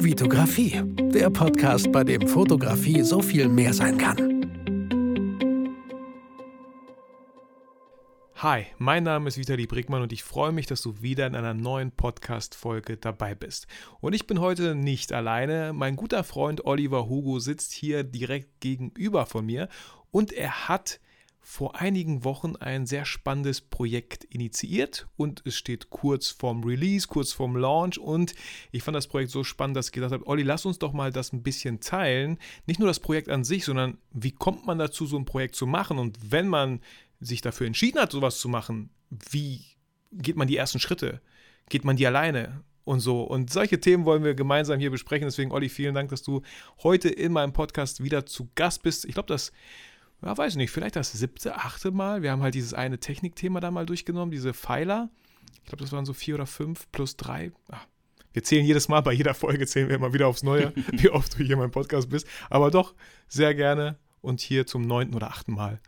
Vitografie, der Podcast, bei dem Fotografie so viel mehr sein kann. Hi, mein Name ist Vitali Brickmann und ich freue mich, dass du wieder in einer neuen Podcast-Folge dabei bist. Und ich bin heute nicht alleine. Mein guter Freund Oliver Hugo sitzt hier direkt gegenüber von mir und er hat vor einigen Wochen ein sehr spannendes Projekt initiiert und es steht kurz vorm Release, kurz vorm Launch und ich fand das Projekt so spannend, dass ich gedacht habe, Olli, lass uns doch mal das ein bisschen teilen. Nicht nur das Projekt an sich, sondern wie kommt man dazu, so ein Projekt zu machen und wenn man sich dafür entschieden hat, sowas zu machen, wie geht man die ersten Schritte? Geht man die alleine? Und so. Und solche Themen wollen wir gemeinsam hier besprechen. Deswegen, Olli, vielen Dank, dass du heute in meinem Podcast wieder zu Gast bist. Ich glaube, das ja, weiß nicht, vielleicht das siebte, achte Mal. Wir haben halt dieses eine Technikthema da mal durchgenommen, diese Pfeiler. Ich glaube, das waren so vier oder fünf plus drei. Ach, wir zählen jedes Mal, bei jeder Folge zählen wir immer wieder aufs Neue, wie oft du hier in meinem Podcast bist. Aber doch, sehr gerne und hier zum neunten oder achten Mal.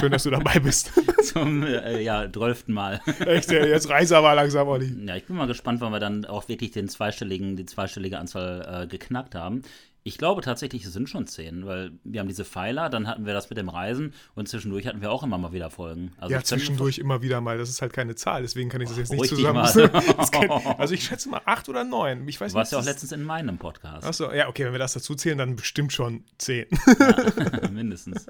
Schön, dass du dabei bist. Zum äh, ja, zwölften Mal. Echt, ja, jetzt reiß aber langsam, Olli. Ja, ich bin mal gespannt, wann wir dann auch wirklich den zweistelligen, die zweistellige Anzahl äh, geknackt haben. Ich glaube tatsächlich, es sind schon zehn, weil wir haben diese Pfeiler, dann hatten wir das mit dem Reisen und zwischendurch hatten wir auch immer mal wieder Folgen. Also ja, zwischendurch immer wieder mal. Das ist halt keine Zahl, deswegen kann ich das jetzt nicht zusammen. kann, also ich schätze mal acht oder neun. Ich weiß du warst ja auch letztens in meinem Podcast. Achso, ja, okay, wenn wir das dazu zählen, dann bestimmt schon zehn. Ja, mindestens.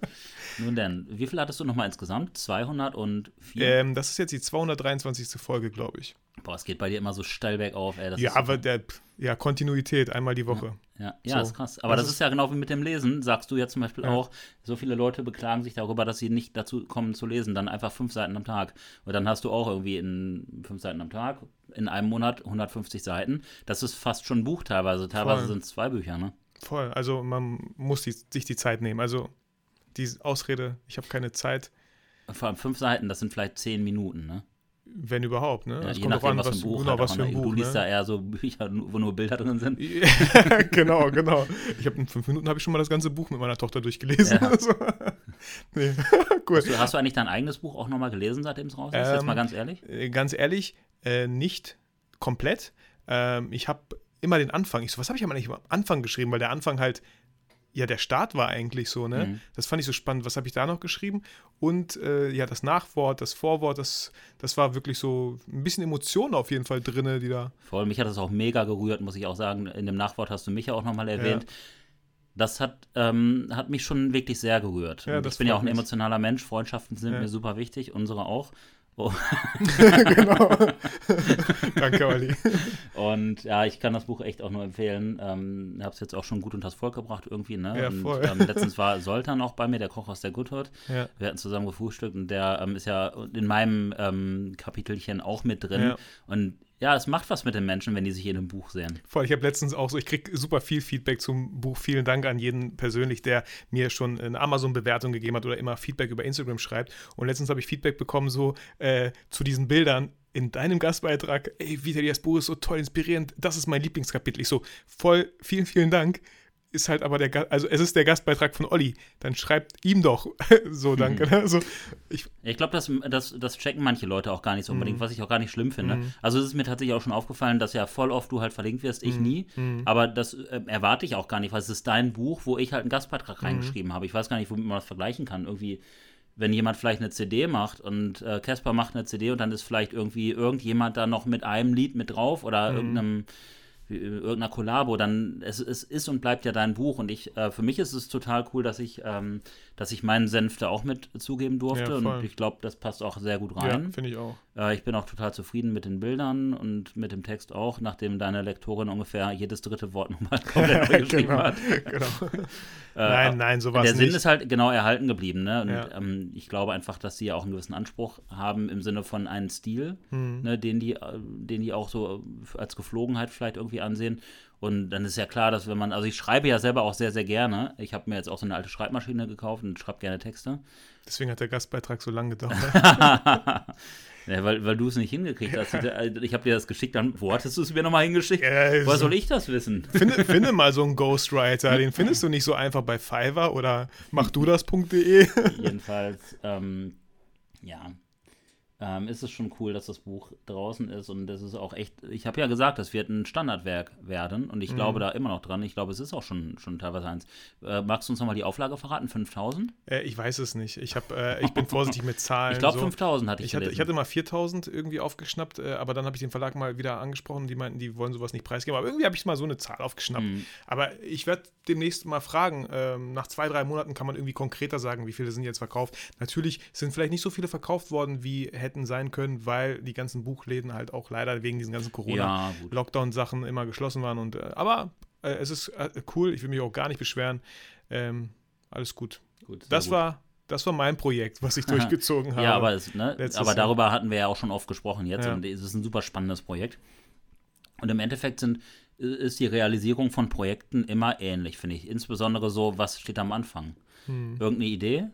Nun denn, wie viel hattest du nochmal insgesamt? 204? Ähm, das ist jetzt die 223. Folge, glaube ich. Boah, es geht bei dir immer so steil bergauf, ey. ja, aber der, ja, Kontinuität, einmal die Woche. Ja, ja, so. ist krass. Aber das, das ist, ist ja genau wie mit dem Lesen. Sagst du ja zum Beispiel ja. auch, so viele Leute beklagen sich darüber, dass sie nicht dazu kommen zu lesen, dann einfach fünf Seiten am Tag. Und dann hast du auch irgendwie in fünf Seiten am Tag, in einem Monat 150 Seiten. Das ist fast schon ein Buch teilweise. Teilweise sind es zwei Bücher, ne? Voll. Also man muss die, sich die Zeit nehmen. Also die Ausrede, ich habe keine Zeit. Vor allem fünf Seiten, das sind vielleicht zehn Minuten, ne? Wenn überhaupt, ne? Ja, je nachdem, was, was, für ein Buch, genau, was für ein Buch Du liest ne? da eher so Bücher, wo nur Bilder drin sind. genau, genau. Ich habe in fünf Minuten habe ich schon mal das ganze Buch mit meiner Tochter durchgelesen. Ja. Also, nee. cool. hast, du, hast, du, eigentlich dein eigenes Buch auch nochmal gelesen, seitdem es raus ist? Ähm, Jetzt mal ganz ehrlich? Äh, ganz ehrlich, äh, nicht komplett. Ähm, ich habe immer den Anfang. Ich so, was habe ich eigentlich am Anfang geschrieben? Weil der Anfang halt ja, der Start war eigentlich so, ne? Mhm. Das fand ich so spannend. Was habe ich da noch geschrieben? Und äh, ja, das Nachwort, das Vorwort, das, das war wirklich so ein bisschen Emotionen auf jeden Fall drin, die da. Voll, mich hat das auch mega gerührt, muss ich auch sagen. In dem Nachwort hast du mich ja auch nochmal erwähnt. Ja. Das hat, ähm, hat mich schon wirklich sehr gerührt. Ja, ich bin ja auch ein emotionaler Mensch. Freundschaften sind ja. mir super wichtig, unsere auch. Oh. genau. Danke, Olli. Und ja, ich kann das Buch echt auch nur empfehlen. Ähm, habe es jetzt auch schon gut unter das Volk gebracht irgendwie. Ne? Ja, voll. Und, ähm, letztens war Soltan auch bei mir, der Koch aus der Good Hood. Ja. Wir hatten zusammen gefrühstückt und der ähm, ist ja in meinem ähm, Kapitelchen auch mit drin. Ja. Und ja, es macht was mit den Menschen, wenn die sich in einem Buch sehen. Voll, ich habe letztens auch so, ich kriege super viel Feedback zum Buch. Vielen Dank an jeden persönlich, der mir schon eine Amazon-Bewertung gegeben hat oder immer Feedback über Instagram schreibt. Und letztens habe ich Feedback bekommen, so äh, zu diesen Bildern in deinem Gastbeitrag. Ey, Vitali, das Buch ist so toll, inspirierend. Das ist mein Lieblingskapitel. Ich so, voll, vielen, vielen Dank ist halt aber der, also es ist der Gastbeitrag von Olli. Dann schreibt ihm doch so, danke. Mhm. Also, ich ich glaube, das, das, das checken manche Leute auch gar nicht so unbedingt, mhm. was ich auch gar nicht schlimm finde. Mhm. Also es ist mir tatsächlich auch schon aufgefallen, dass ja voll oft du halt verlinkt wirst, ich mhm. nie. Aber das äh, erwarte ich auch gar nicht, weil es ist dein Buch, wo ich halt einen Gastbeitrag reingeschrieben habe. Ich weiß gar nicht, womit man das vergleichen kann. Irgendwie wenn jemand vielleicht eine CD macht und äh, Casper äh, macht eine CD und dann ist vielleicht irgendwie irgendjemand da noch mit einem Lied mit drauf oder mhm. irgendeinem irgendeiner Kollabo, dann es, es ist und bleibt ja dein Buch. Und ich, äh, für mich ist es total cool, dass ich, ähm, dass ich meinen Senf da auch mit zugeben durfte. Ja, und ich glaube, das passt auch sehr gut rein. Ja, finde ich auch. Äh, ich bin auch total zufrieden mit den Bildern und mit dem Text auch, nachdem deine Lektorin ungefähr jedes dritte Wort nochmal komplett neu geschrieben genau, hat. Genau. äh, nein, nein, sowas Der Sinn ist halt genau erhalten geblieben. Ne? Und ja. ähm, ich glaube einfach, dass sie ja auch einen gewissen Anspruch haben im Sinne von einem Stil, mhm. ne, den, die, äh, den die auch so als Geflogenheit vielleicht irgendwie ansehen. Und dann ist ja klar, dass wenn man, also ich schreibe ja selber auch sehr, sehr gerne. Ich habe mir jetzt auch so eine alte Schreibmaschine gekauft und schreibe gerne Texte. Deswegen hat der Gastbeitrag so lange gedauert. ja, weil weil du es nicht hingekriegt hast. Ich habe dir das geschickt, dann, wo hattest du es mir nochmal hingeschickt? Ja, Woher soll ich das wissen? Finde, finde mal so einen Ghostwriter, den findest du nicht so einfach bei Fiverr oder machdudas.de. Jedenfalls, ähm, ja, ähm, ist es schon cool, dass das Buch draußen ist und das ist auch echt, ich habe ja gesagt, das wird ein Standardwerk werden und ich Mhm. glaube da immer noch dran. Ich glaube, es ist auch schon, schon teilweise eins. Äh, magst du uns nochmal die Auflage verraten? 5000? Äh, ich weiß es nicht. Ich, hab, äh, ich bin vorsichtig mit Zahlen. Ich glaube, so. 5000 hatte ich, Ich hatte, ich hatte mal 4000 irgendwie aufgeschnappt, äh, aber dann habe ich den Verlag mal wieder angesprochen. Die meinten, die wollen sowas nicht preisgeben. Aber irgendwie habe ich mal so eine Zahl aufgeschnappt. Mhm. Aber ich werde demnächst mal fragen. Ähm, nach zwei, drei Monaten kann man irgendwie konkreter sagen, wie viele sind jetzt verkauft. Natürlich sind vielleicht nicht so viele verkauft worden, wie hätten sein können, weil die ganzen Buchläden halt auch leider wegen diesen ganzen. Corona-Lockdown-Sachen immer geschlossen waren. Und, äh, aber äh, es ist äh, cool. Ich will mich auch gar nicht beschweren. Ähm, alles gut. Gut, Das gut. war, das war mein Projekt, was ich durchgezogen habe. Ja, aber, es, ne, aber darüber hatten wir ja auch schon oft gesprochen jetzt Ja. und es ist ein super spannendes Projekt. Und im Endeffekt sind, ist die Realisierung von Projekten immer ähnlich, finde ich. Insbesondere so, was steht am Anfang? Irgendeine Idee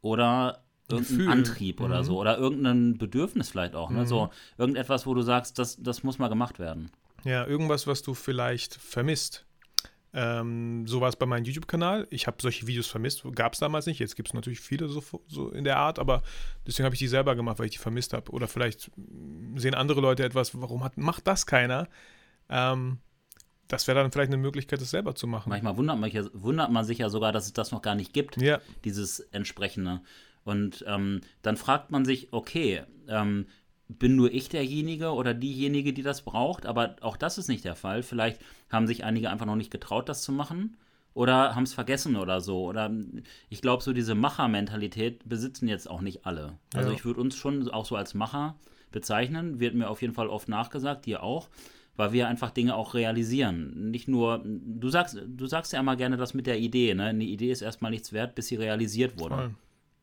oder irgendein Gefühl. Antrieb oder Mhm. so oder irgendein Bedürfnis vielleicht auch. Ne? So irgendetwas, wo du sagst, das, das muss mal gemacht werden. Ja, irgendwas, was du vielleicht vermisst. Ähm, so war es bei meinem YouTube-Kanal. Ich habe solche Videos vermisst, gab es damals nicht. Jetzt gibt es natürlich viele so, so in der Art, aber deswegen habe ich die selber gemacht, weil ich die vermisst habe. Oder vielleicht sehen andere Leute etwas, warum hat, macht das keiner? Ähm, das wäre dann vielleicht eine Möglichkeit, das selber zu machen. Manchmal wundert man, wundert man sich ja sogar, dass es das noch gar nicht gibt. Ja, dieses entsprechende. Und ähm, dann fragt man sich, okay, ähm, bin nur ich derjenige oder diejenige, die das braucht? Aber auch das ist nicht der Fall. Vielleicht haben sich einige einfach noch nicht getraut, das zu machen. Oder haben es vergessen oder so. Oder ähm, ich glaube, so diese Macher-Mentalität besitzen jetzt auch nicht alle. Also Ja. ich würde uns schon auch so als Macher bezeichnen. Wird mir auf jeden Fall oft nachgesagt, dir auch. Weil wir einfach Dinge auch realisieren. Nicht nur, du sagst, du sagst ja immer gerne das mit der Idee, ne? Eine Idee ist erstmal nichts wert, bis sie realisiert wurde. voll.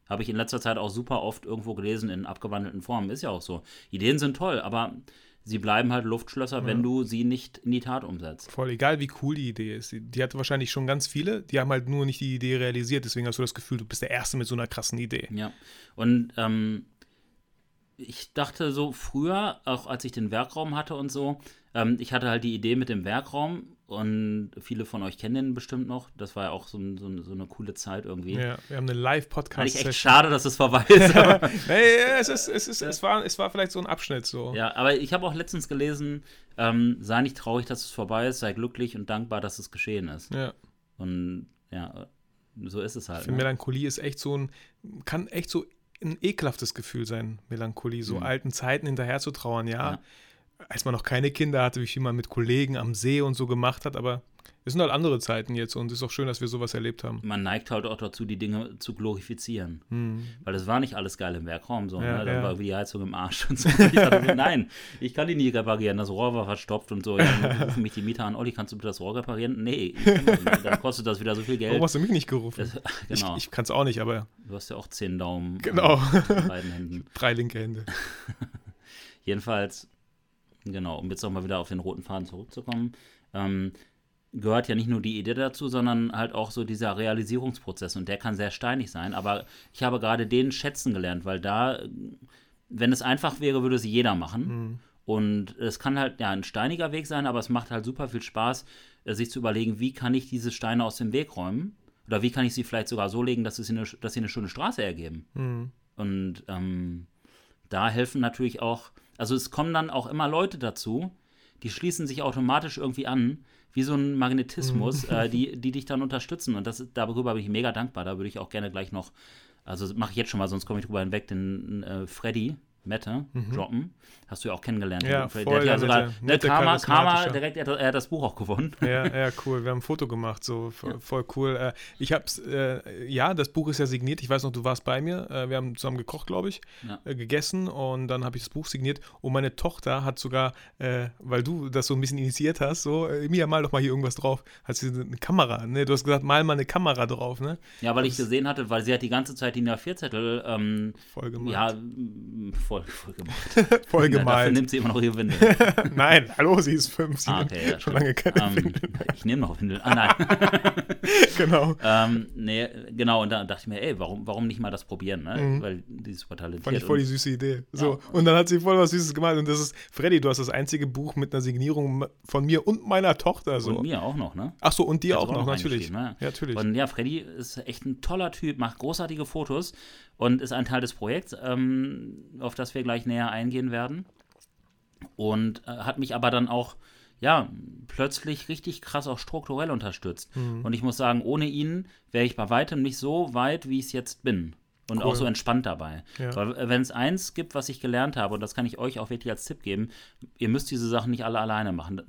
Habe ich in letzter Zeit auch super oft irgendwo gelesen in abgewandelten Formen. Ist ja auch so. Ideen sind toll, aber sie bleiben halt Luftschlösser, wenn du sie nicht in die Tat umsetzt. Voll egal, wie cool die Idee ist. Die, die hatte wahrscheinlich schon ganz viele, die haben halt nur nicht die Idee realisiert. Deswegen hast du das Gefühl, du bist der Erste mit so einer krassen Idee. Ja. Und ähm, ich dachte so früher, auch als ich den Werkraum hatte und so, ähm, ich hatte halt die Idee mit dem Werkraum und viele von euch kennen den bestimmt noch. Das war ja auch so, ein- so, eine- so eine coole Zeit irgendwie. Ja, wir haben eine Fand ich echt schade, dass es vorbei ist. aber- Nee, es, ist, es, ist, es, war, es war vielleicht so ein Abschnitt so. Ja, aber ich habe auch letztens gelesen, ähm, sei nicht traurig, dass es vorbei ist, sei glücklich und dankbar, dass es geschehen ist. Ja. Und ja, so ist es halt. Ich finde, Ne? Melancholie ist echt so ein, kann echt so ein ekelhaftes Gefühl sein, Melancholie, so Mhm. alten Zeiten hinterher zu trauern, ja. Ja. Als man noch keine Kinder hatte, wie viel man mit Kollegen am See und so gemacht hat, aber es sind halt andere Zeiten jetzt und es ist auch schön, dass wir sowas erlebt haben. Man neigt halt auch dazu, die Dinge zu glorifizieren. Hm. Weil es war nicht alles geil im Werkraum, so, Ja, ne? Da ja. war wie die Heizung im Arsch und so. Ich dachte nein, ich kann die nie reparieren, das Rohr war verstopft und so. Ja, dann rufen mich die Mieter an, Olli, kannst du bitte das Rohr reparieren? Nee, dann kostet das wieder so viel Warum Geld. hast du mich nicht gerufen? Das, genau, Ich, ich kann es auch nicht, aber du hast ja auch zehn Daumen Genau. an den beiden Händen. drei linke Hände. Jedenfalls, genau, um jetzt nochmal wieder auf den roten Faden zurückzukommen, ähm, gehört ja nicht nur die Idee dazu, sondern halt auch so dieser Realisierungsprozess und der kann sehr steinig sein, aber ich habe gerade den schätzen gelernt, weil da, wenn es einfach wäre, würde es jeder machen. Und es kann halt ja ein steiniger Weg sein, aber es macht halt super viel Spaß, äh, sich zu überlegen, wie kann ich diese Steine aus dem Weg räumen? Oder wie kann ich sie vielleicht sogar so legen, dass, es eine, dass sie eine schöne Straße ergeben? Hm. Und ähm, da helfen natürlich auch, also es kommen dann auch immer Leute dazu, die schließen sich automatisch irgendwie an, wie so ein Magnetismus, äh, die, die dich dann unterstützen. Und das ist, darüber bin ich mega dankbar. Da würde ich auch gerne gleich noch, also mache ich jetzt schon mal, sonst komme ich drüber hinweg, den äh, Freddy. Mette droppen. Hast du ja auch kennengelernt. Ja, voll, der hat ja sogar, nette- ne, nette, Karma, Karma charismatischer. direkt, er, hat- er hat das Buch auch gewonnen. Ja, ja, cool. Wir haben ein Foto gemacht, so voll, voll cool. Äh, ich hab's, äh, ja, das Buch ist ja signiert. Ich weiß noch, du warst bei mir. Äh, wir haben zusammen gekocht, glaube ich, Ja. äh, gegessen und dann habe ich das Buch signiert. Und meine Tochter hat sogar, äh, weil du das so ein bisschen initiiert hast, so, äh, Mia, mal doch mal hier irgendwas drauf. Hat sie eine Kamera, ne? Du hast gesagt, mal mal eine Kamera drauf, ne? Ja, weil ich gesehen hatte, weil sie hat die ganze Zeit die A4-Zettel ähm, Voll gemalt. ja, m, voll, voll gemacht. voll Ja, dafür gemalt. nimmt sie immer noch ihre Windel. Nein, hallo, sie ist fünf. Sie Ah, okay, ja, schon lange keine ähm. Ich nehme noch Windeln. Ah, nein. Genau. ähm, nee, genau, und dann dachte ich mir, ey, warum, warum nicht mal das probieren, ne? Weil die ist super talentiert. Mhm. Fand ich voll die süße Idee. So. Ja. Und dann hat sie voll was Süßes gemalt. Und das ist, Freddy, du hast das einzige Buch mit einer Signierung von mir und meiner Tochter. So. und mir auch noch, ne? Ach so, und dir auch sie noch, natürlich. ne? Ja, natürlich. Und ja, Freddy ist echt ein toller Typ, macht großartige Fotos und ist ein Teil des Projekts, ähm, auf das wir gleich näher eingehen werden. Und äh, hat mich aber dann auch ja, plötzlich richtig krass auch strukturell unterstützt. Mhm. Und ich muss sagen, ohne ihn wäre ich bei weitem nicht so weit, wie ich es jetzt bin. Und cool. auch so entspannt dabei. Ja. Weil äh, wenn es eins gibt, was ich gelernt habe, und das kann ich euch auch wirklich als Tipp geben, ihr müsst diese Sachen nicht alle alleine machen.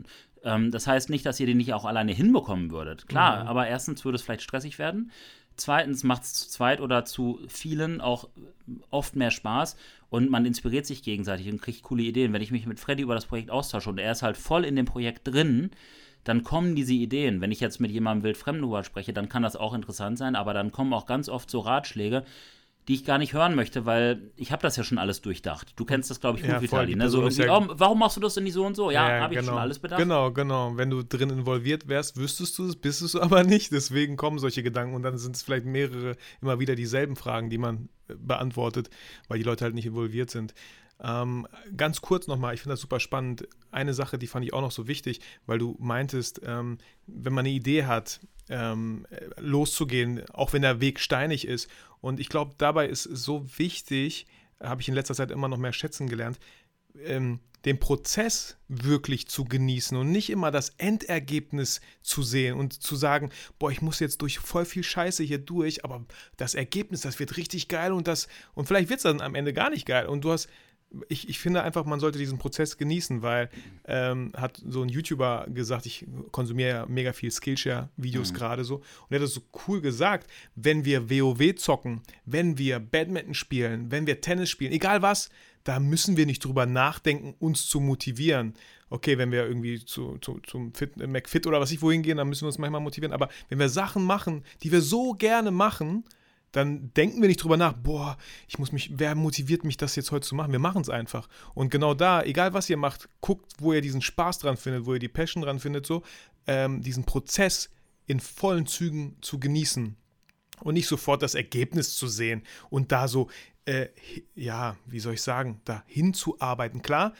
Ähm, das heißt nicht, dass ihr die nicht auch alleine hinbekommen würdet. Klar, mhm. aber erstens würde es vielleicht stressig werden. Zweitens macht es zu zweit oder zu vielen auch oft mehr Spaß und man inspiriert sich gegenseitig und kriegt coole Ideen. Wenn ich mich mit Freddy über das Projekt austausche und er ist halt voll in dem Projekt drin, dann kommen diese Ideen. Wenn ich jetzt mit jemandem wildfremden spreche, dann kann das auch interessant sein, aber dann kommen auch ganz oft so Ratschläge, die ich gar nicht hören möchte, weil ich habe das ja schon alles durchdacht. Du kennst das, glaube ich, gut, ja, Vitali. Ne? So ja oh, warum machst du das denn nicht so und so? Ja, ja habe ich genau. schon alles bedacht. Genau, genau. Wenn du drin involviert wärst, wüsstest du es, bist es aber nicht. Deswegen kommen solche Gedanken und dann sind es vielleicht mehrere, immer wieder dieselben Fragen, die man äh, beantwortet, weil die Leute halt nicht involviert sind. Ähm, ganz kurz nochmal, ich finde das super spannend. Eine Sache, die fand ich auch noch so wichtig, weil du meintest, ähm, wenn man eine Idee hat, ähm, loszugehen, auch wenn der Weg steinig ist. Und ich glaube, dabei ist so wichtig, habe ich in letzter Zeit immer noch mehr schätzen gelernt, ähm, den Prozess wirklich zu genießen und nicht immer das Endergebnis zu sehen und zu sagen, boah, ich muss jetzt durch voll viel Scheiße hier durch, aber das Ergebnis, das wird richtig geil und das, und vielleicht wird es dann am Ende gar nicht geil. Und du hast ich, ich finde einfach, man sollte diesen Prozess genießen, weil ähm, hat so ein YouTuber gesagt, ich konsumiere ja mega viel Skillshare-Videos mhm. gerade so. Und er hat das so cool gesagt, wenn wir WoW zocken, wenn wir Badminton spielen, wenn wir Tennis spielen, egal was, da müssen wir nicht drüber nachdenken, uns zu motivieren. Okay, wenn wir irgendwie zu, zu, zum Fit, McFit oder was ich wohin gehen, dann müssen wir uns manchmal motivieren. Aber wenn wir Sachen machen, die wir so gerne machen, dann denken wir nicht drüber nach, boah, ich muss mich, wer motiviert mich, das jetzt heute zu machen? Wir machen es einfach. Und genau da, egal was ihr macht, guckt, wo ihr diesen Spaß dran findet, wo ihr die Passion dran findet, so, ähm, diesen Prozess in vollen Zügen zu genießen und nicht sofort das Ergebnis zu sehen und da so, äh, ja, wie soll ich sagen, da hinzuarbeiten. Klar,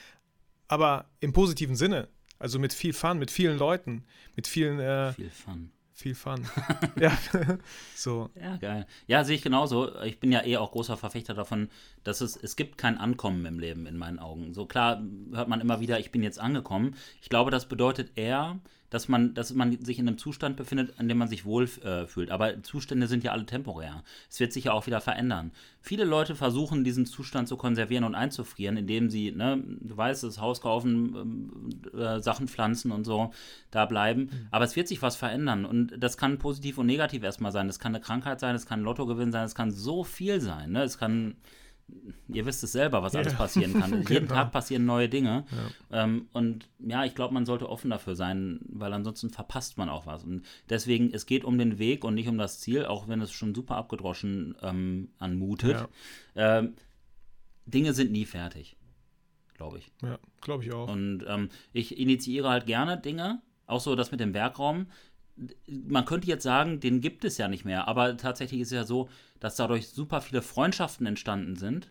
aber im positiven Sinne. Also mit viel Fun, mit vielen Leuten, mit vielen. Äh, viel Fun viel Fun. ja, so. Ja, geil. Ja, sehe ich genauso. Ich bin ja eh auch großer Verfechter davon, dass es, es gibt kein Ankommen im Leben in meinen Augen. So klar hört man immer wieder, ich bin jetzt angekommen. Ich glaube, das bedeutet eher, dass man, dass man sich in einem Zustand befindet, in dem man sich wohl äh, fühlt. Aber Zustände sind ja alle temporär. Es wird sich ja auch wieder verändern. Viele Leute versuchen, diesen Zustand zu konservieren und einzufrieren, indem sie, ne, du weißt, das Haus kaufen, ähm, äh, Sachen pflanzen und so, da bleiben. Mhm. Aber es wird sich was verändern. Und das kann positiv und negativ erstmal sein. Das kann eine Krankheit sein, es kann ein Lottogewinn sein, es kann so viel sein. Ne? Es kann ihr wisst es selber, was alles passieren kann. genau. Jeden Tag passieren neue Dinge. Ja. Ähm, und ja, ich glaube, man sollte offen dafür sein, weil ansonsten verpasst man auch was. Und deswegen, es geht um den Weg und nicht um das Ziel, auch wenn es schon super abgedroschen ähm, anmutet. Ja. Ähm, Dinge sind nie fertig, glaube ich. Ja, glaube ich auch. Und ähm, ich initiiere halt gerne Dinge, auch so das mit dem Werkraum man könnte jetzt sagen, den gibt es ja nicht mehr, aber tatsächlich ist es ja so, dass dadurch super viele Freundschaften entstanden sind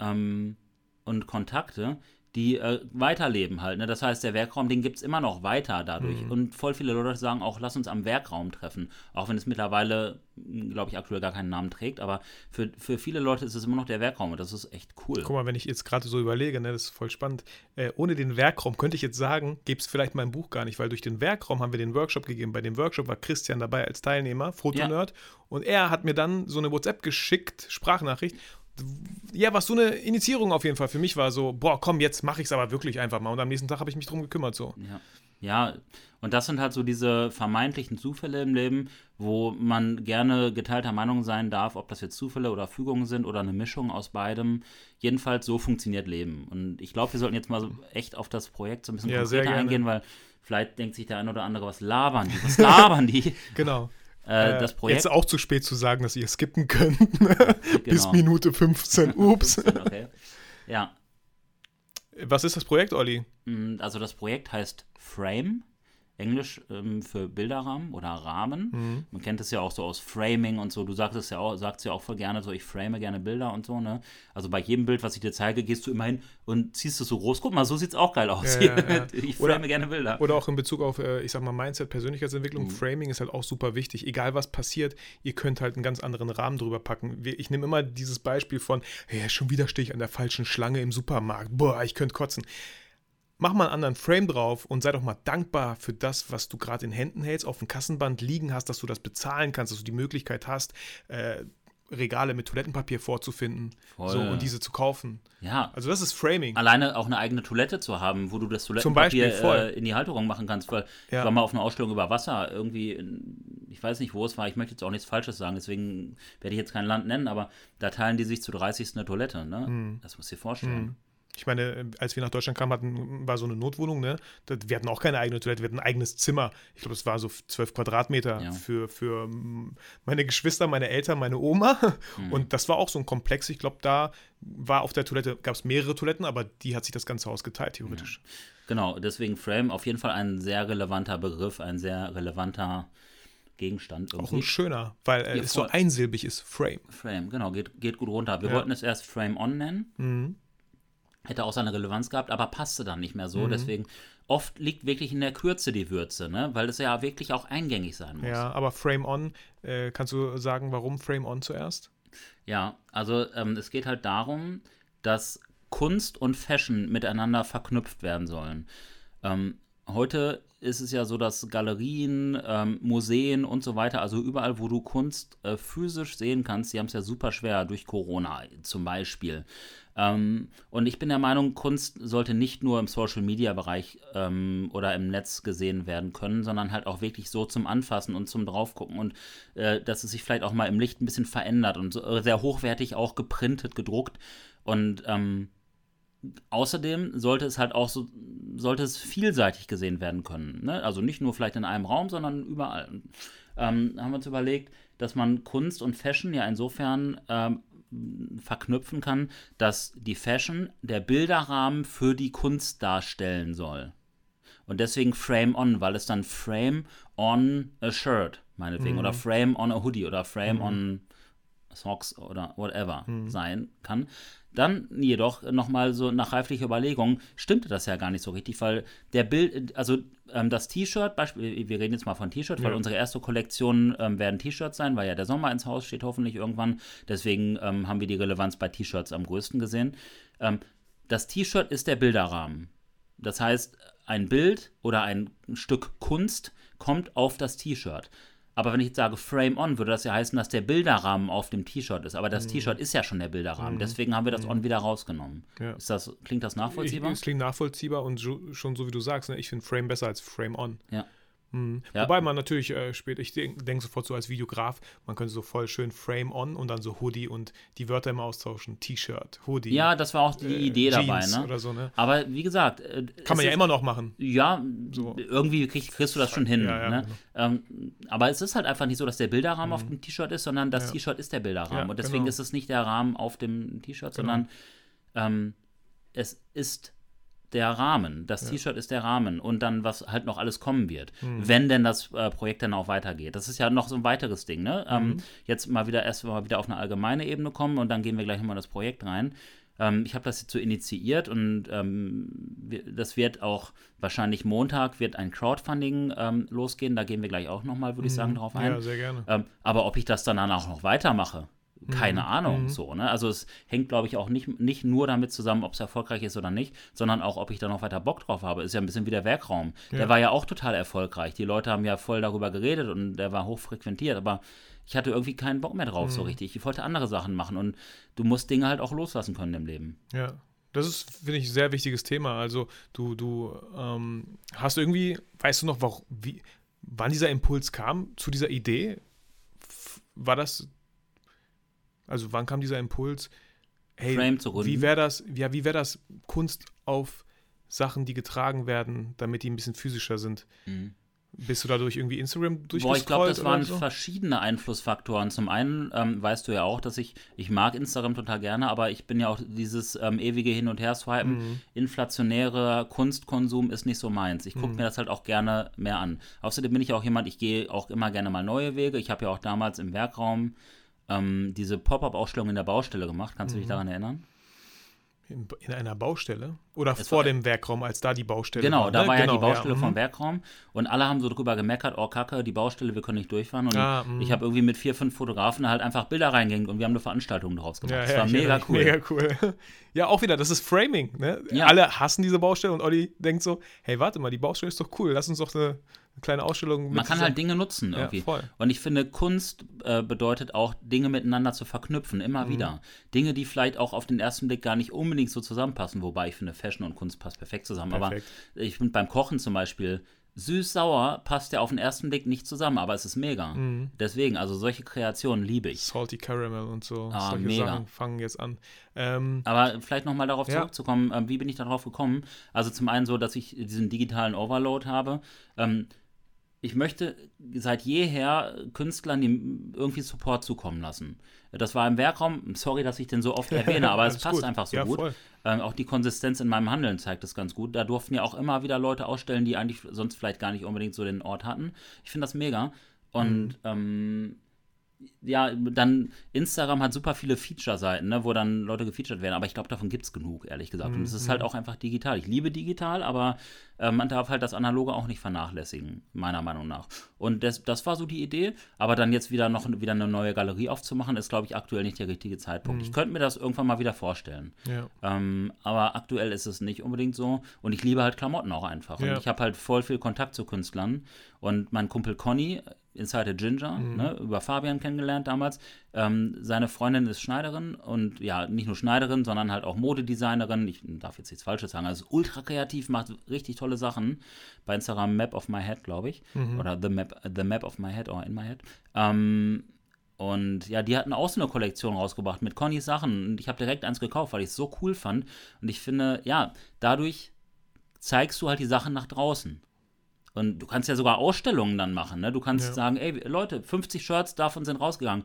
ähm, und Kontakte, die äh, weiterleben halt. Ne? Das heißt, der Werkraum, den gibt es immer noch weiter dadurch. Mhm. Und voll viele Leute sagen auch, lass uns am Werkraum treffen. Auch wenn es mittlerweile, glaube ich, aktuell gar keinen Namen trägt. Aber für, für viele Leute ist es immer noch der Werkraum und das ist echt cool. Guck mal, wenn ich jetzt gerade so überlege, ne, das ist voll spannend. Äh, ohne den Werkraum könnte ich jetzt sagen, gäbe es vielleicht mein Buch gar nicht, weil durch den Werkraum haben wir den Workshop gegeben. Bei dem Workshop war Christian dabei als Teilnehmer, Fotonerd. Ja. Und er hat mir dann so eine WhatsApp geschickt, Sprachnachricht ja, was so eine Initiierung auf jeden Fall für mich war, so, boah, komm, jetzt mache ich es aber wirklich einfach mal. Und am nächsten Tag habe ich mich drum gekümmert, so. Ja. ja, und das sind halt so diese vermeintlichen Zufälle im Leben, wo man gerne geteilter Meinung sein darf, ob das jetzt Zufälle oder Fügungen sind oder eine Mischung aus beidem. Jedenfalls, so funktioniert Leben. Und ich glaube, wir sollten jetzt mal so echt auf das Projekt so ein bisschen ja, konkreter eingehen, weil vielleicht denkt sich der ein oder andere, was labern die? Was labern die? genau. Äh, das Projekt. Jetzt auch zu spät zu sagen, dass ihr skippen könnt. Bis genau. Minute 15. Ups. 15, okay. Ja. Was ist das Projekt, Olli? Mm, also das Projekt heißt Frame. Englisch ähm, für Bilderrahmen oder Rahmen. Mhm. Man kennt es ja auch so aus Framing und so. Du sagst es ja auch, sagst ja auch voll gerne so, ich frame gerne Bilder und so, ne? Also bei jedem Bild, was ich dir zeige, gehst du immerhin und ziehst es so groß. Guck mal, so sieht es auch geil aus. Ja, ja, ja. ich frame oder, gerne Bilder. Oder auch in Bezug auf, äh, ich sag mal, Mindset, Persönlichkeitsentwicklung, mhm. Framing ist halt auch super wichtig. Egal was passiert, ihr könnt halt einen ganz anderen Rahmen drüber packen. Ich nehme immer dieses Beispiel von, hey, schon wieder stehe ich an der falschen Schlange im Supermarkt. Boah, ich könnte kotzen mach mal einen anderen Frame drauf und sei doch mal dankbar für das, was du gerade in Händen hältst, auf dem Kassenband liegen hast, dass du das bezahlen kannst, dass du die Möglichkeit hast, äh, Regale mit Toilettenpapier vorzufinden so, und diese zu kaufen. Ja. Also das ist Framing. Alleine auch eine eigene Toilette zu haben, wo du das Toilettenpapier äh, in die Halterung machen kannst. Weil ja. ich war mal auf einer Ausstellung über Wasser, irgendwie, in, ich weiß nicht, wo es war, ich möchte jetzt auch nichts Falsches sagen, deswegen werde ich jetzt kein Land nennen, aber da teilen die sich zu 30 eine Toilette. Ne? Hm. Das musst du dir vorstellen. Hm. Ich meine, als wir nach Deutschland kamen, hatten, war so eine Notwohnung, ne? Wir hatten auch keine eigene Toilette, wir hatten ein eigenes Zimmer. Ich glaube, es war so zwölf Quadratmeter ja. für, für meine Geschwister, meine Eltern, meine Oma. Mhm. Und das war auch so ein Komplex. Ich glaube, da war auf der Toilette, gab es mehrere Toiletten, aber die hat sich das ganze Haus geteilt, theoretisch. Ja. Genau, deswegen Frame auf jeden Fall ein sehr relevanter Begriff, ein sehr relevanter Gegenstand. Irgendwie. Auch ein schöner, weil äh, es so einsilbig ist, Frame. Frame, genau, geht, geht gut runter. Wir ja. wollten es erst Frame On nennen. Mhm hätte auch seine Relevanz gehabt, aber passte dann nicht mehr so. Mhm. Deswegen oft liegt wirklich in der Kürze die Würze, ne? weil es ja wirklich auch eingängig sein muss. Ja, aber Frame On, äh, kannst du sagen, warum Frame On zuerst? Ja, also ähm, es geht halt darum, dass Kunst und Fashion miteinander verknüpft werden sollen. Ähm, heute ist es ja so, dass Galerien, ähm, Museen und so weiter, also überall, wo du Kunst äh, physisch sehen kannst, die haben es ja super schwer durch Corona zum Beispiel. Ähm, und ich bin der Meinung, Kunst sollte nicht nur im Social-Media-Bereich ähm, oder im Netz gesehen werden können, sondern halt auch wirklich so zum Anfassen und zum Draufgucken und äh, dass es sich vielleicht auch mal im Licht ein bisschen verändert und so, äh, sehr hochwertig auch geprintet, gedruckt. Und ähm, außerdem sollte es halt auch so, sollte es vielseitig gesehen werden können. Ne? Also nicht nur vielleicht in einem Raum, sondern überall. Ähm, haben wir uns überlegt, dass man Kunst und Fashion ja insofern ähm, verknüpfen kann, dass die Fashion der Bilderrahmen für die Kunst darstellen soll. Und deswegen Frame on, weil es dann Frame on a Shirt, meinetwegen, mhm. oder Frame on a Hoodie oder Frame mhm. on Socks oder whatever mhm. sein kann. Dann jedoch nochmal so nach reiflicher Überlegung stimmte das ja gar nicht so richtig, weil der Bild, also ähm, das T-Shirt, wir reden jetzt mal von T-Shirt, ja. weil unsere erste Kollektion ähm, werden T-Shirts sein, weil ja der Sommer ins Haus steht hoffentlich irgendwann. Deswegen ähm, haben wir die Relevanz bei T-Shirts am größten gesehen. Ähm, das T-Shirt ist der Bilderrahmen. Das heißt, ein Bild oder ein Stück Kunst kommt auf das T-Shirt. Aber wenn ich jetzt sage Frame On, würde das ja heißen, dass der Bilderrahmen auf dem T-Shirt ist. Aber das mhm. T-Shirt ist ja schon der Bilderrahmen. Mhm. Deswegen haben wir das mhm. On wieder rausgenommen. Ja. Ist das, klingt das nachvollziehbar? es klingt nachvollziehbar und schon so wie du sagst, ne, ich finde Frame besser als Frame On. Ja. Mhm. Ja. Wobei man natürlich äh, später, ich denke denk sofort so als Videograf, man könnte so voll schön Frame on und dann so Hoodie und die Wörter immer austauschen. T-Shirt, Hoodie. Ja, das war auch die äh, Idee dabei, ne? Oder so, ne? Aber wie gesagt. Äh, Kann man ja ist, immer noch machen. Ja, so. irgendwie krieg, kriegst du das schon hin. Ja, ja, ne? genau. ähm, aber es ist halt einfach nicht so, dass der Bilderrahmen mhm. auf dem T-Shirt ist, sondern das T-Shirt ist der Bilderrahmen. und deswegen genau. ist es nicht der Rahmen auf dem T-Shirt, genau. sondern ähm, es ist der Rahmen. Das ja. T-Shirt ist der Rahmen und dann, was halt noch alles kommen wird, mhm. wenn denn das äh, Projekt dann auch weitergeht. Das ist ja noch so ein weiteres Ding, ne? Ähm, mhm. jetzt mal wieder erst mal wieder auf eine allgemeine Ebene kommen und dann gehen wir gleich nochmal das Projekt rein. Ähm, ich habe das jetzt so initiiert und ähm, das wird auch wahrscheinlich Montag wird ein Crowdfunding ähm, losgehen. Da gehen wir gleich auch nochmal, würde ich sagen, mhm. drauf ein. Ja, sehr gerne. Ähm, aber ob ich das dann auch noch weitermache, keine mhm. Ahnung, mhm. so, ne? Also es hängt, glaube ich, auch nicht, nicht nur damit zusammen, ob es erfolgreich ist oder nicht, sondern auch, ob ich da noch weiter Bock drauf habe. Ist ja ein bisschen wie der Werkraum. Ja. Der war ja auch total erfolgreich. Die Leute haben ja voll darüber geredet und der war hochfrequentiert, aber ich hatte irgendwie keinen Bock mehr drauf, mhm. so richtig. Ich wollte andere Sachen machen und du musst Dinge halt auch loslassen können im Leben. Ja. Das ist, finde ich, ein sehr wichtiges Thema. Also, du, du ähm, hast irgendwie, weißt du noch, warum, wie, wann dieser Impuls kam zu dieser Idee? War das also wann kam dieser Impuls? Hey, wie wäre das, ja, wie wäre das Kunst auf Sachen, die getragen werden, damit die ein bisschen physischer sind? Mhm. Bist du dadurch irgendwie Instagram durchgescrollt Boah, ich glaube, das waren so? verschiedene Einflussfaktoren. Zum einen ähm, weißt du ja auch, dass ich, ich mag Instagram total gerne, aber ich bin ja auch dieses ähm, ewige Hin- und Her-Swipen. Mhm. Inflationärer Kunstkonsum ist nicht so meins. Ich gucke mhm. mir das halt auch gerne mehr an. Außerdem bin ich auch jemand, ich gehe auch immer gerne mal neue Wege. Ich habe ja auch damals im Werkraum ähm, diese Pop-Up-Ausstellung in der Baustelle gemacht. Kannst mhm. du dich mhm. daran erinnern? In, in, einer Baustelle? Oder es vor war, dem Werkraum, als da die Baustelle genau, war? Genau, da war genau, ja die Baustelle ja, vom mhm. Werkraum und alle haben so drüber gemeckert, oh Kacke, die Baustelle, wir können nicht durchfahren. Und ah, ich habe irgendwie mit vier, fünf Fotografen halt einfach Bilder reingehängt und wir haben eine Veranstaltung daraus gemacht. Ja, das war mega cool. Mega cool. Ja, auch wieder, das ist Framing. Ne? Alle hassen diese Baustelle und Olli denkt so, hey, warte mal, die Baustelle ist doch cool, lass uns doch eine eine kleine Ausstellung. Man kann halt Dinge nutzen irgendwie. Ja, voll. Und ich finde, Kunst äh, bedeutet auch, Dinge miteinander zu verknüpfen, immer mhm. wieder. Dinge, die vielleicht auch auf den ersten Blick gar nicht unbedingt so zusammenpassen, wobei ich finde, Fashion und Kunst passt perfekt zusammen. Perfekt. Aber ich finde beim Kochen zum Beispiel, süß-sauer passt ja auf den ersten Blick nicht zusammen, aber es ist mega. Mhm. Deswegen, also solche Kreationen liebe ich. Salty Caramel und so. Ah, solche mega. Sachen fangen jetzt an. Ähm, aber vielleicht nochmal darauf ja. zurückzukommen, äh, wie bin ich darauf gekommen? Also zum einen so, dass ich diesen digitalen Overload habe. Ähm, ich möchte seit jeher Künstlern irgendwie Support zukommen lassen. Das war im Werkraum, sorry, dass ich den so oft erwähne, aber es passt gut. einfach so ja, gut. Ähm, auch die Konsistenz in meinem Handeln zeigt das ganz gut. Da durften ja auch immer wieder Leute ausstellen, die eigentlich sonst vielleicht gar nicht unbedingt so den Ort hatten. Ich finde das mega. Und mhm. ähm, ja, dann Instagram hat super viele Feature-Seiten, ne, wo dann Leute gefeatured werden, aber ich glaube, davon gibt es genug, ehrlich gesagt. Mhm. Und es ist halt mhm. auch einfach digital. Ich liebe digital, aber äh, man darf halt das Analoge auch nicht vernachlässigen, meiner Meinung nach. Und das, das war so die Idee, aber dann jetzt wieder noch wieder eine neue Galerie aufzumachen, ist, glaube ich, aktuell nicht der richtige Zeitpunkt. Mhm. Ich könnte mir das irgendwann mal wieder vorstellen. Ja. Ähm, aber aktuell ist es nicht unbedingt so. Und ich liebe halt Klamotten auch einfach. Ja. Und ich habe halt voll viel Kontakt zu Künstlern. Und mein Kumpel Conny, Inside a Ginger, mhm. ne, über Fabian kennengelernt damals. Ähm, seine Freundin ist Schneiderin und ja, nicht nur Schneiderin, sondern halt auch Modedesignerin. Ich darf jetzt nichts Falsches sagen. Also ultra kreativ, macht richtig tolle Sachen. Bei Instagram Map of My Head, glaube ich. Mhm. Oder The Map, The Map of My Head oder In My Head. Ähm, und ja, die hatten auch so eine Kollektion rausgebracht mit Connys Sachen. Und ich habe direkt eins gekauft, weil ich es so cool fand. Und ich finde, ja, dadurch zeigst du halt die Sachen nach draußen. Und du kannst ja sogar Ausstellungen dann machen. Ne? Du kannst ja. sagen, ey, Leute, 50 Shirts davon sind rausgegangen.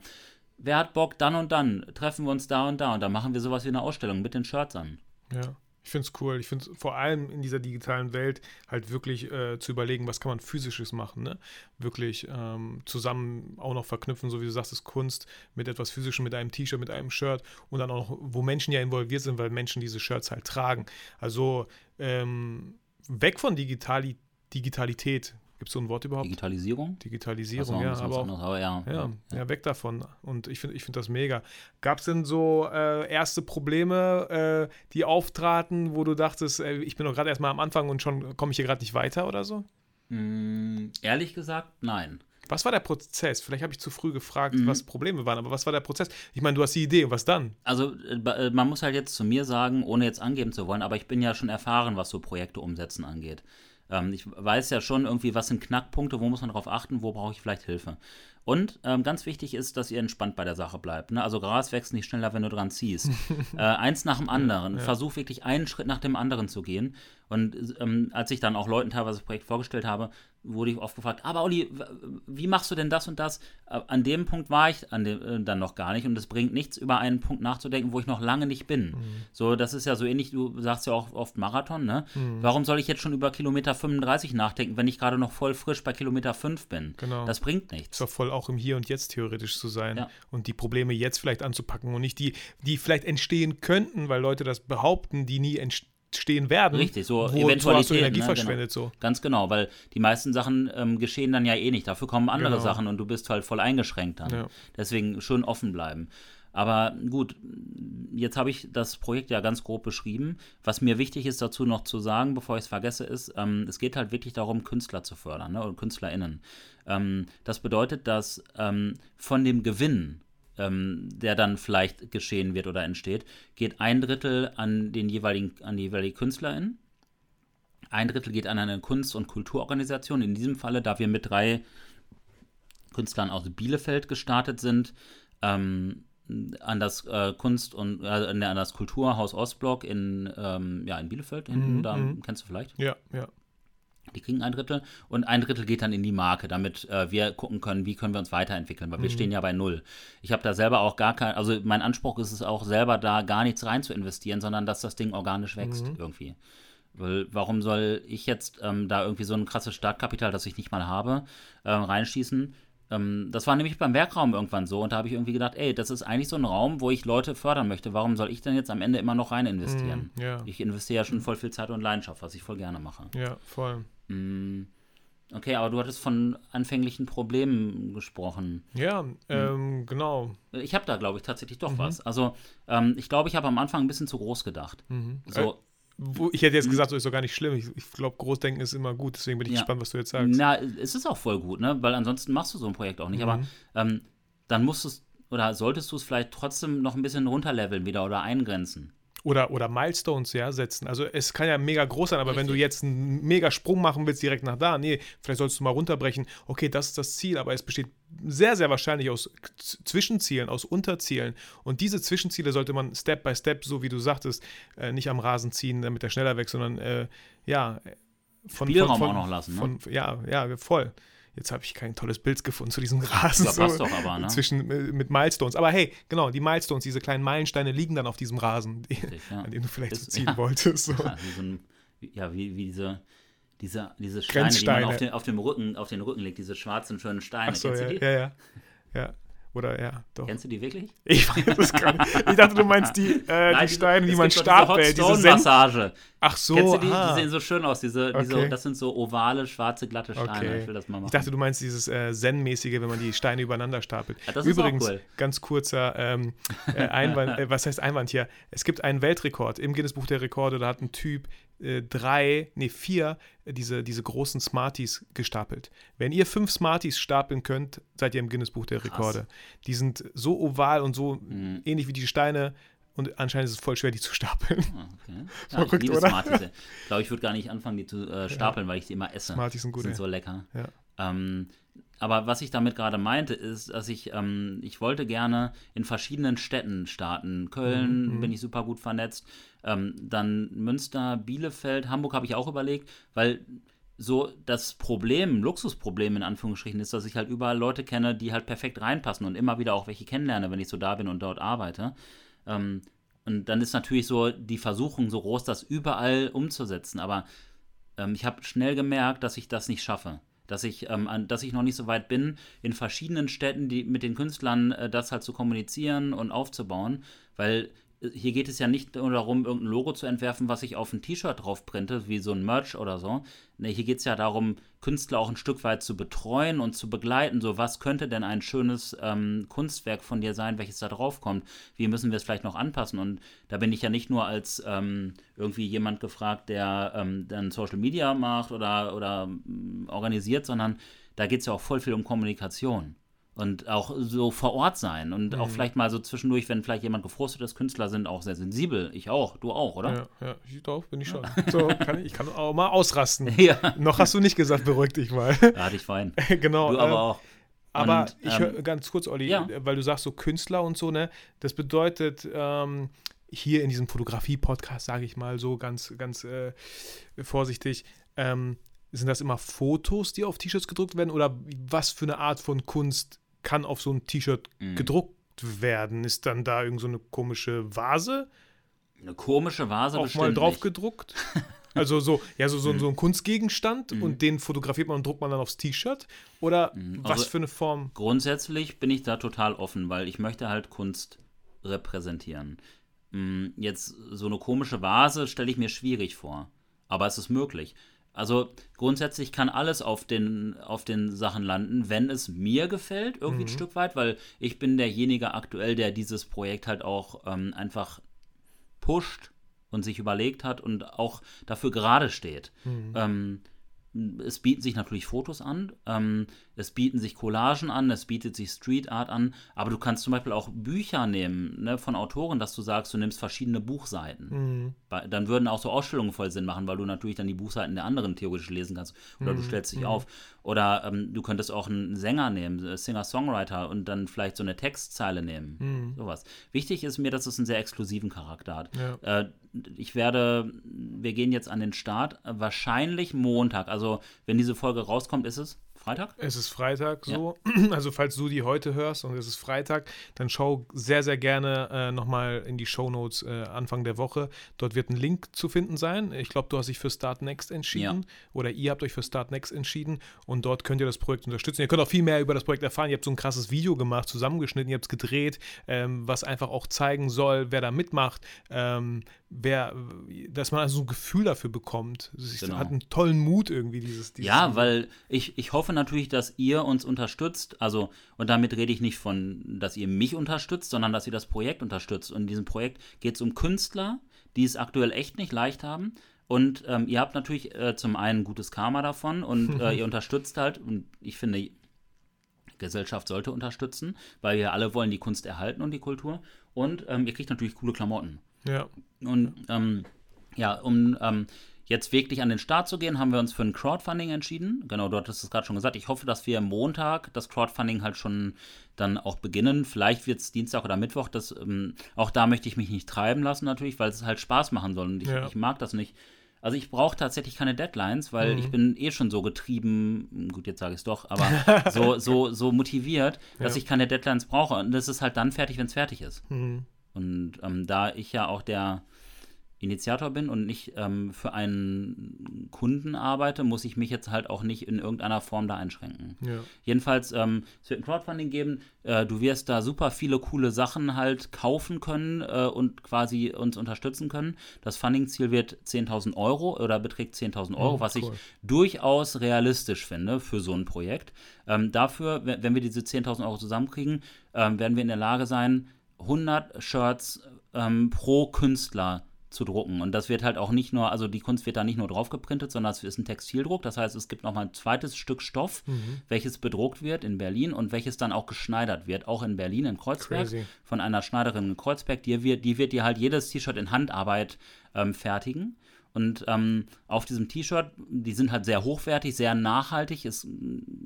Wer hat Bock, dann und dann treffen wir uns da und da und dann machen wir sowas wie eine Ausstellung mit den Shirts an. Ja, ich finde es cool. Ich finde es vor allem in dieser digitalen Welt halt wirklich äh, zu überlegen, was kann man physisches machen. Ne? Wirklich ähm, zusammen auch noch verknüpfen, so wie du sagst, ist Kunst mit etwas Physischem, mit einem T-Shirt, mit einem Shirt und dann auch, wo Menschen ja involviert sind, weil Menschen diese Shirts halt tragen. Also ähm, weg von Digitalität Digitalität. Gibt es so ein Wort überhaupt? Digitalisierung? Digitalisierung, ja. Aber, auch, aber ja, ja, ja, ja, weg davon. Und ich finde ich find das mega. Gab es denn so äh, erste Probleme, äh, die auftraten, wo du dachtest, äh, ich bin doch gerade erstmal am Anfang und schon komme ich hier gerade nicht weiter oder so? Mm, ehrlich gesagt, nein. Was war der Prozess? Vielleicht habe ich zu früh gefragt, mhm. was Probleme waren, aber was war der Prozess? Ich meine, du hast die Idee, und was dann? Also, äh, äh, man muss halt jetzt zu mir sagen, ohne jetzt angeben zu wollen, aber ich bin ja schon erfahren, was so Projekte umsetzen angeht. Ähm, ich weiß ja schon irgendwie, was sind Knackpunkte, wo muss man darauf achten, wo brauche ich vielleicht Hilfe. Und ähm, ganz wichtig ist, dass ihr entspannt bei der Sache bleibt. Ne? Also Gras wächst nicht schneller, wenn du dran ziehst. äh, eins nach dem anderen. Ja, ja. Versuch wirklich einen Schritt nach dem anderen zu gehen. Und ähm, als ich dann auch Leuten teilweise das Projekt vorgestellt habe, wurde ich oft gefragt, aber Olli, wie machst du denn das und das? Äh, an dem Punkt war ich an dem, äh, dann noch gar nicht und es bringt nichts, über einen Punkt nachzudenken, wo ich noch lange nicht bin. Mhm. So, das ist ja so ähnlich, du sagst ja auch oft Marathon, ne? Mhm. Warum soll ich jetzt schon über Kilometer 35 nachdenken, wenn ich gerade noch voll frisch bei Kilometer 5 bin? Genau. Das bringt nichts. Ist doch voll auch im Hier und Jetzt theoretisch zu sein ja. und die Probleme jetzt vielleicht anzupacken und nicht die, die vielleicht entstehen könnten, weil Leute das behaupten, die nie entstehen stehen werden. Richtig, so wo, Eventualitäten. So Energie ne? verschwendet genau. so. Ganz genau, weil die meisten Sachen ähm, geschehen dann ja eh nicht. Dafür kommen andere genau. Sachen und du bist halt voll eingeschränkt dann. Ja. Deswegen schön offen bleiben. Aber gut, jetzt habe ich das Projekt ja ganz grob beschrieben. Was mir wichtig ist dazu noch zu sagen, bevor ich es vergesse, ist, ähm, es geht halt wirklich darum, Künstler zu fördern ne, und KünstlerInnen. Ähm, das bedeutet, dass ähm, von dem Gewinn ähm, der dann vielleicht geschehen wird oder entsteht, geht ein Drittel an den jeweiligen, an die jeweilige Künstlerin. Ein Drittel geht an eine Kunst- und Kulturorganisation. In diesem Falle, da wir mit drei Künstlern aus Bielefeld gestartet sind, ähm, an das äh, Kunst- und äh, an das Kulturhaus Ostblock in, ähm, ja, in Bielefeld hinten, mhm, da mhm. kennst du vielleicht? Ja, ja. Die kriegen ein Drittel und ein Drittel geht dann in die Marke, damit äh, wir gucken können, wie können wir uns weiterentwickeln, weil wir stehen ja bei null. Ich habe da selber auch gar kein, also mein Anspruch ist es auch selber da gar nichts rein zu investieren, sondern dass das Ding organisch wächst irgendwie. Weil warum soll ich jetzt ähm, da irgendwie so ein krasses Startkapital, das ich nicht mal habe, äh, reinschießen? Ähm, das war nämlich beim Werkraum irgendwann so und da habe ich irgendwie gedacht, ey, das ist eigentlich so ein Raum, wo ich Leute fördern möchte. Warum soll ich denn jetzt am Ende immer noch rein investieren? Mm, ja. Ich investiere ja schon voll viel Zeit und Leidenschaft, was ich voll gerne mache. Ja, voll. Mm, Okay, aber du hattest von anfänglichen Problemen gesprochen. Ja, ähm, genau. Ich habe da, glaube ich, tatsächlich Mhm. doch was. Also, ähm, ich glaube, ich habe am Anfang ein bisschen zu groß gedacht. Mhm. So, Wo, ich hätte jetzt gesagt, so ist doch gar nicht schlimm. Ich, ich glaube, Großdenken ist immer gut. Deswegen bin ich Ja. gespannt, was du jetzt sagst. na, es ist auch voll gut, ne? Weil ansonsten machst du so ein Projekt auch nicht. Aber Mhm. ähm, dann musst du es oder solltest du es vielleicht trotzdem noch ein bisschen runterleveln wieder oder eingrenzen. Oder, oder Milestones, ja, setzen. Also es kann ja mega groß sein, aber wenn du Richtig. jetzt einen mega Sprung machen willst direkt nach da, nee, vielleicht solltest du mal runterbrechen. Okay, das ist das Ziel, aber es besteht sehr, sehr wahrscheinlich aus Zwischenzielen, aus Unterzielen. Und diese Zwischenziele sollte man Step by Step, so wie du sagtest, äh, nicht am Rasen ziehen, damit er schneller weg, sondern äh, ja, von Spielraum von, auch noch lassen, ne? Von, ja, ja, voll. Jetzt habe ich kein tolles Bild gefunden zu diesem Rasen. Ja, passt doch aber, ne? Zwischen, äh, mit Milestones. Aber hey, genau, die Milestones, diese kleinen Meilensteine liegen dann auf diesem Rasen, die, Richtig, ja. an dem du vielleicht Ist- so ziehen ja. wolltest. So. Ja, wie, so ein, ja, wie, wie diese, diese, diese Steine, die man auf den, auf, dem Rücken, auf den Rücken legt, diese schwarzen, schönen Steine. Ach so, ja, ja, ja. Ja. Oder ja, doch. Kennst du die wirklich? Ich weiß es gar nicht. Ich dachte, du meinst die, äh, Nein, die Steine, die man stapelt. Diese Diese Stone-Massage. Ach so, Kennst du die? ah. Die sehen so schön aus. Diese, diese, Okay. Das sind so ovale, schwarze, glatte Steine. Okay. Ich will das mal machen. Ich dachte, du meinst dieses äh, Zen-mäßige, wenn man die Steine übereinander stapelt. Ja, das ist auch Übrigens, cool. ganz kurzer ähm, äh, Einwand, äh, was heißt Einwand hier? Es gibt einen Weltrekord im Guinness Buch der Rekorde, da hat ein Typ äh, drei, nee, vier äh, diese, diese großen Smarties gestapelt. Wenn ihr fünf Smarties stapeln könnt, seid ihr im Guinness Buch der Rekorde. Die sind so oval und so Mhm. ähnlich wie die Steine und anscheinend ist es voll schwer, die zu stapeln. Ah, okay. Ja, ich Verrückt, liebe oder? Smarties. Ich glaube, ich würde gar nicht anfangen, die zu äh, stapeln, weil ich die immer esse. Smarties sind gut, Die sind so lecker. Ja. Ähm, aber was ich damit gerade meinte, ist, dass ich, ähm, ich wollte gerne in verschiedenen Städten starten. Köln Mhm, bin ich super gut vernetzt. Ähm, dann Münster, Bielefeld, Hamburg habe ich auch überlegt, weil so das Problem, Luxusproblem in Anführungsstrichen ist, dass ich halt überall Leute kenne, die halt perfekt reinpassen und immer wieder auch welche kennenlerne, wenn ich so da bin und dort arbeite. Ähm, und dann ist natürlich so die Versuchung so groß, das überall umzusetzen. Aber ähm, ich habe schnell gemerkt, dass ich das nicht schaffe. Dass ich, ähm, dass ich noch nicht so weit bin, in verschiedenen Städten die, mit den Künstlern äh, das halt zu kommunizieren und aufzubauen. Weil hier geht es ja nicht nur darum, irgendein Logo zu entwerfen, was ich auf ein T-Shirt drauf printe, wie so ein Merch oder so. Nee, hier geht es ja darum, Künstler auch ein Stück weit zu betreuen und zu begleiten. So, was könnte denn ein schönes ähm, Kunstwerk von dir sein, welches da drauf kommt? Wie müssen wir es vielleicht noch anpassen? Und da bin ich ja nicht nur als ähm, irgendwie jemand gefragt, der ähm, dann Social Media macht oder, oder ähm, organisiert, sondern da geht es ja auch voll viel um Kommunikation. Und auch so vor Ort sein und Mhm. auch vielleicht mal so zwischendurch, wenn vielleicht jemand gefrustet ist, Künstler sind auch sehr sensibel. Ich auch, du auch, oder? Ja, ja, ich, doch, bin ich schon. So, kann ich, ich kann auch mal ausrasten. Ja, Noch hast du nicht gesagt, beruhig dich mal. da hatte ich Wein. genau. Du äh, aber auch. Aber Und, ich ähm, höre ganz kurz, Olli, ja. weil du sagst so Künstler und so, ne? Das bedeutet, ähm, hier in diesem Fotografie-Podcast, sage ich mal so ganz, ganz äh, vorsichtig, ähm, sind das immer Fotos, die auf T-Shirts gedruckt werden? Oder was für eine Art von Kunst kann auf so ein T-Shirt Mhm. gedruckt werden? Ist dann da irgend so eine komische Vase Eine komische Vase auch mal drauf nicht. gedruckt? Also so, ja, so, so, Mhm. so ein Kunstgegenstand und den fotografiert man und druckt man dann aufs T-Shirt? Oder was Also- für eine Form? Grundsätzlich bin ich da total offen, weil ich möchte halt Kunst repräsentieren. Mm, Jetzt so eine komische Vase stelle ich mir schwierig vor, aber es ist möglich. Also grundsätzlich kann alles auf den, auf den Sachen landen, wenn es mir gefällt, irgendwie ein Stück weit, weil ich bin derjenige aktuell, der dieses Projekt halt auch ähm, einfach pusht und sich überlegt hat und auch dafür gerade steht. Ähm, es bieten sich natürlich Fotos an, ähm, es bieten sich Collagen an, es bietet sich Street Art an, aber du kannst zum Beispiel auch Bücher nehmen ne, von Autoren, dass du sagst, du nimmst verschiedene Buchseiten. Mhm. Dann würden auch so Ausstellungen voll Sinn machen, weil du natürlich dann die Buchseiten der anderen theoretisch lesen kannst. Oder Mhm. du stellst dich auf. Oder ähm, du könntest auch einen Sänger nehmen, äh, Singer-Songwriter und dann vielleicht so eine Textzeile nehmen. Mhm. Sowas. Wichtig ist mir, dass es einen sehr exklusiven Charakter hat. Ja. Äh, ich werde, wir gehen jetzt an den Start, wahrscheinlich Montag, also Also, wenn diese Folge rauskommt, ist es Freitag? Es ist Freitag so. Also falls du die heute hörst und es ist Freitag, dann schau sehr, sehr gerne äh, nochmal in die Shownotes äh, Anfang der Woche. Dort wird ein Link zu finden sein. Ich glaube, du hast dich für Start Next entschieden ja. oder ihr habt euch für Start Next entschieden und dort könnt ihr das Projekt unterstützen. Ihr könnt auch viel mehr über das Projekt erfahren. Ihr habt so ein krasses Video gemacht, zusammengeschnitten, ihr habt es gedreht, ähm, was einfach auch zeigen soll, wer da mitmacht, ähm, wer, dass man also ein Gefühl dafür bekommt. Es genau. hat einen tollen Mut irgendwie, dieses, dieses Ja, weil ich, ich hoffe natürlich, dass ihr uns unterstützt. Also, und damit rede ich nicht von, dass ihr mich unterstützt, sondern dass ihr das Projekt unterstützt. Und in diesem Projekt geht es um Künstler, die es aktuell echt nicht leicht haben. Und ähm, ihr habt natürlich äh, zum einen gutes Karma davon und äh, ihr unterstützt halt, und ich finde, Gesellschaft sollte unterstützen, weil wir alle wollen die Kunst erhalten und die Kultur. Und ähm, ihr kriegt natürlich coole Klamotten. Ja. Und ähm, ja, um ähm, jetzt wirklich an den Start zu gehen, haben wir uns für ein Crowdfunding entschieden. Genau, du hattest es gerade schon gesagt. Ich hoffe, dass wir Montag das Crowdfunding halt schon dann auch beginnen. Vielleicht wird es Dienstag oder Mittwoch. Das, ähm, auch da möchte ich mich nicht treiben lassen, natürlich, weil es halt Spaß machen soll. Und ich, ja. ich mag das nicht. Also ich brauche tatsächlich keine Deadlines, weil mhm. ich bin eh schon so getrieben, gut, jetzt sage ich es doch, aber so, so, so motiviert, dass ja. ich keine Deadlines brauche. Und das ist halt dann fertig, wenn es fertig ist. Mhm. Und ähm, da ich ja auch der Initiator bin und nicht ähm, für einen Kunden arbeite, muss ich mich jetzt halt auch nicht in irgendeiner Form da einschränken. Ja. Jedenfalls, ähm, es wird ein Crowdfunding geben. Äh, du wirst da super viele coole Sachen halt kaufen können äh, und quasi uns unterstützen können. Das Funding-Ziel wird 10.000 Euro oder beträgt 10.000 Euro, oh, was cool. ich durchaus realistisch finde für so ein Projekt. Ähm, dafür, wenn wir diese 10.000 Euro zusammenkriegen, ähm, werden wir in der Lage sein, 100 Shirts ähm, pro Künstler zu drucken. Und das wird halt auch nicht nur, also die Kunst wird da nicht nur drauf geprintet, sondern es ist ein Textildruck. Das heißt, es gibt nochmal ein zweites Stück Stoff, mhm. welches bedruckt wird in Berlin und welches dann auch geschneidert wird, auch in Berlin, in Kreuzberg, Crazy. von einer Schneiderin in Kreuzberg. Die wird, die wird dir halt jedes T-Shirt in Handarbeit ähm, fertigen. Und ähm, auf diesem T-Shirt, die sind halt sehr hochwertig, sehr nachhaltig, ist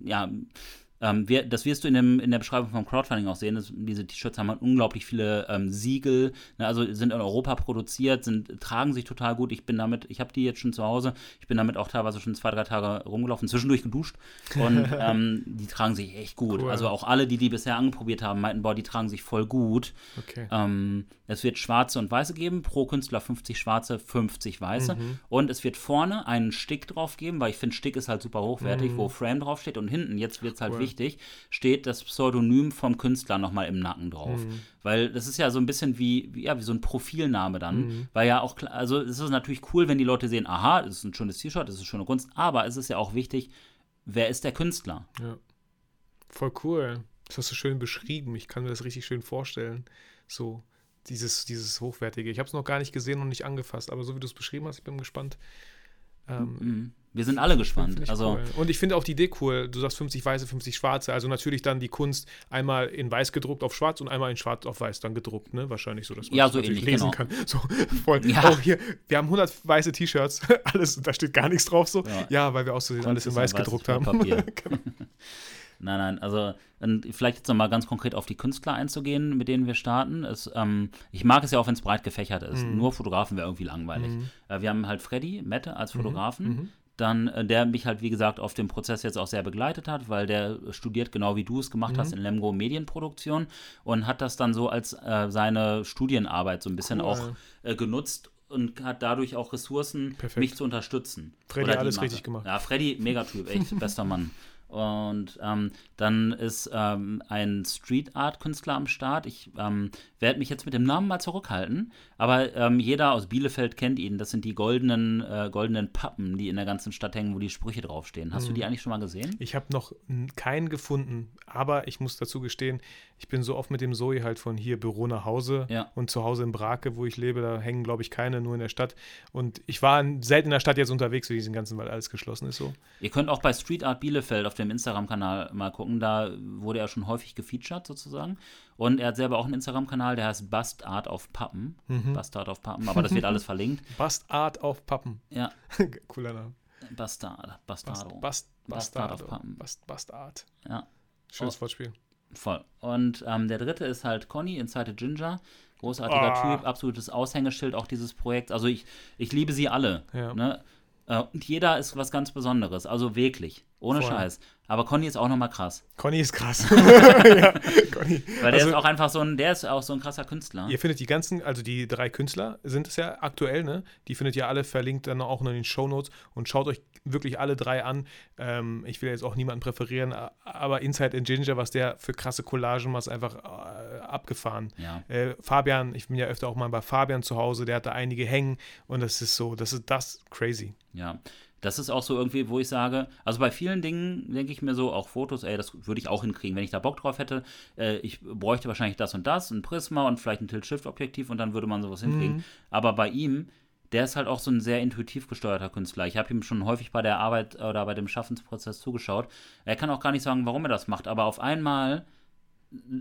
ja ähm, wir, das wirst du in, dem, in der Beschreibung vom Crowdfunding auch sehen. Das, diese T-Shirts haben halt unglaublich viele ähm, Siegel, ne, also sind in Europa produziert, sind, tragen sich total gut. Ich bin damit, ich habe die jetzt schon zu Hause, ich bin damit auch teilweise schon zwei, drei Tage rumgelaufen, zwischendurch geduscht und ähm, die tragen sich echt gut. Cool. Also auch alle, die die bisher angeprobiert haben, meinten, boah, die tragen sich voll gut. Okay. Ähm, es wird schwarze und weiße geben, pro Künstler 50 schwarze, 50 weiße. Mhm. Und es wird vorne einen Stick drauf geben, weil ich finde, Stick ist halt super hochwertig, mhm. wo Frame draufsteht. Und hinten, jetzt wird es halt cool. wichtig, steht das Pseudonym vom Künstler nochmal im Nacken drauf. Mhm. Weil das ist ja so ein bisschen wie, wie, ja, wie so ein Profilname dann. Mhm. Weil ja auch, also es ist natürlich cool, wenn die Leute sehen, aha, das ist ein schönes T-Shirt, das ist schöne Kunst. Aber es ist ja auch wichtig, wer ist der Künstler? Ja. Voll cool. Das hast du schön beschrieben. Ich kann mir das richtig schön vorstellen. So, dieses, dieses Hochwertige. Ich habe es noch gar nicht gesehen und nicht angefasst, aber so wie du es beschrieben hast, ich bin gespannt. Ähm, mhm. Wir sind alle gespannt. Also cool. Und ich finde auch die Idee cool. Du sagst 50 weiße, 50 schwarze. Also natürlich dann die Kunst einmal in weiß gedruckt auf schwarz und einmal in schwarz auf weiß dann gedruckt. Ne? Wahrscheinlich so, dass man ja, das so ähnlich, lesen genau. kann. So voll. Ja. Auch hier, wir haben 100 weiße T-Shirts. Alles, da steht gar nichts drauf so. Ja, ja weil wir auch so alles in weiß gedruckt haben. genau. Nein, nein, also vielleicht jetzt nochmal ganz konkret auf die Künstler einzugehen, mit denen wir starten. Es, ähm, ich mag es ja auch, wenn es breit gefächert ist. Mhm. Nur Fotografen wäre irgendwie langweilig. Mhm. Äh, wir haben halt Freddy Mette als mhm. Fotografen. Mhm. Dann, äh, der mich halt, wie gesagt, auf dem Prozess jetzt auch sehr begleitet hat, weil der studiert genau wie du es gemacht hast mhm. in Lemgo Medienproduktion und hat das dann so als äh, seine Studienarbeit so ein bisschen cool. auch äh, genutzt und hat dadurch auch Ressourcen, Perfekt. mich zu unterstützen. Freddy alles richtig gemacht. Ja, Freddy, Megatyp, echt bester Mann. Und ähm, dann ist ähm, ein Street Art Künstler am Start. Ich ähm, werde mich jetzt mit dem Namen mal zurückhalten, aber ähm, jeder aus Bielefeld kennt ihn. Das sind die goldenen, äh, goldenen Pappen, die in der ganzen Stadt hängen, wo die Sprüche draufstehen. Hast mhm. du die eigentlich schon mal gesehen? Ich habe noch keinen gefunden, aber ich muss dazu gestehen, ich bin so oft mit dem Zoe halt von hier Büro nach Hause ja. und zu Hause in Brake, wo ich lebe, da hängen, glaube ich, keine, nur in der Stadt. Und ich war selten in der Stadt jetzt unterwegs für diesen ganzen, weil alles geschlossen ist so. Ihr könnt auch bei Street Art Bielefeld auf dem Instagram-Kanal mal gucken. Da wurde er schon häufig gefeatured sozusagen. Und er hat selber auch einen Instagram-Kanal, der heißt Bust Art auf Pappen. Mhm. Bust Art auf Pappen, aber das wird alles verlinkt. Bust Art auf Pappen. Ja. Cooler Name. Bastard, Bastardo. Bast, Bast, Bastard auf Pappen. Bast, Bastard. Ja. Schönes oh. Wortspiel. Voll. Und ähm, der dritte ist halt Conny, Inside Ginger. Großartiger oh. Typ, absolutes Aushängeschild auch dieses Projekts. Also ich, ich liebe sie alle. Ja. Ne? Äh, und jeder ist was ganz Besonderes. Also wirklich. Ohne Voll. Scheiß. Aber Conny ist auch nochmal krass. Conny ist krass. ja, Conny. Weil der Also- ist auch einfach so ein, der ist auch so ein krasser Künstler. Ihr findet die ganzen, also die drei Künstler sind es ja aktuell, ne? Die findet ihr alle verlinkt dann auch noch in den Shownotes und schaut euch wirklich alle drei an. Ähm, ich will jetzt auch niemanden präferieren, aber Inside in Ginger, was der für krasse Collagen macht, ist einfach äh, abgefahren. Ja. Äh, Fabian, ich bin ja öfter auch mal bei Fabian zu Hause, der hat da einige hängen und das ist so, das ist das crazy. Ja, das ist auch so irgendwie, wo ich sage, also bei vielen Dingen denke ich mir so, auch Fotos, ey, das würde ich auch hinkriegen, wenn ich da Bock drauf hätte. Äh, ich bräuchte wahrscheinlich das und das, ein Prisma und vielleicht ein Tilt-Shift-Objektiv und dann würde man sowas hinkriegen. Aber bei ihm, der ist halt auch so ein sehr intuitiv gesteuerter Künstler. Ich habe ihm schon häufig bei der Arbeit oder bei dem Schaffensprozess zugeschaut. Er kann auch gar nicht sagen, warum er das macht, aber auf einmal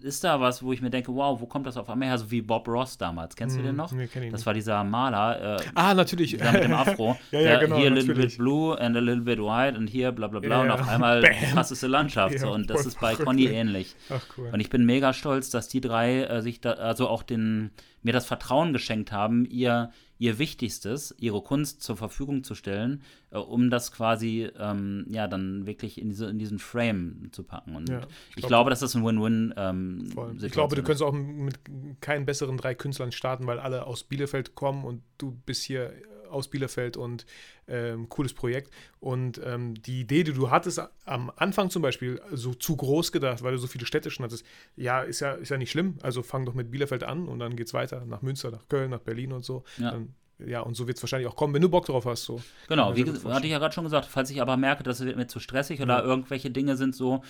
ist da was, wo ich mir denke, wow, wo kommt das auf einmal her? So wie Bob Ross damals. Kennst du den noch? nee, kenn ich das war dieser Maler. Äh, Ah, natürlich. der mit dem Afro. Ja, ja, der genau, hier a little bit blue and a little bit white und hier bla bla bla Ja, und auf einmal die krasseste Landschaft. Ja, so. Und das ist bei. Conny ähnlich. Ach cool. Und ich bin mega stolz, dass die drei äh, sich da, also auch den, mir das Vertrauen geschenkt haben, ihr, ihr Wichtigstes, ihre Kunst zur Verfügung zu stellen, äh, um das quasi, ähm, ja, dann wirklich in, diese, in diesen Frame zu packen. Und Ja, ich, ich glaub- glaube, dass das ein Win-Win ähm. Ich glaube, du ist. könntest auch mit keinen besseren drei Künstlern starten, weil alle aus Bielefeld kommen und du bist hier aus Bielefeld und ähm, cooles Projekt. Und ähm, die Idee, die du hattest am Anfang zum Beispiel, so zu groß gedacht, weil du so viele Städte schon hattest, ja, ist ja, ist ja nicht schlimm. Also fang doch mit Bielefeld an und dann geht's weiter nach Münster, nach Köln, nach Berlin und so. Ja. Dann, ja, und so wird es wahrscheinlich auch kommen, wenn du Bock drauf hast. So. Genau, wie hatte ich ja gerade schon gesagt, falls ich aber merke, das wird mir zu stressig oder Ja. irgendwelche Dinge sind so,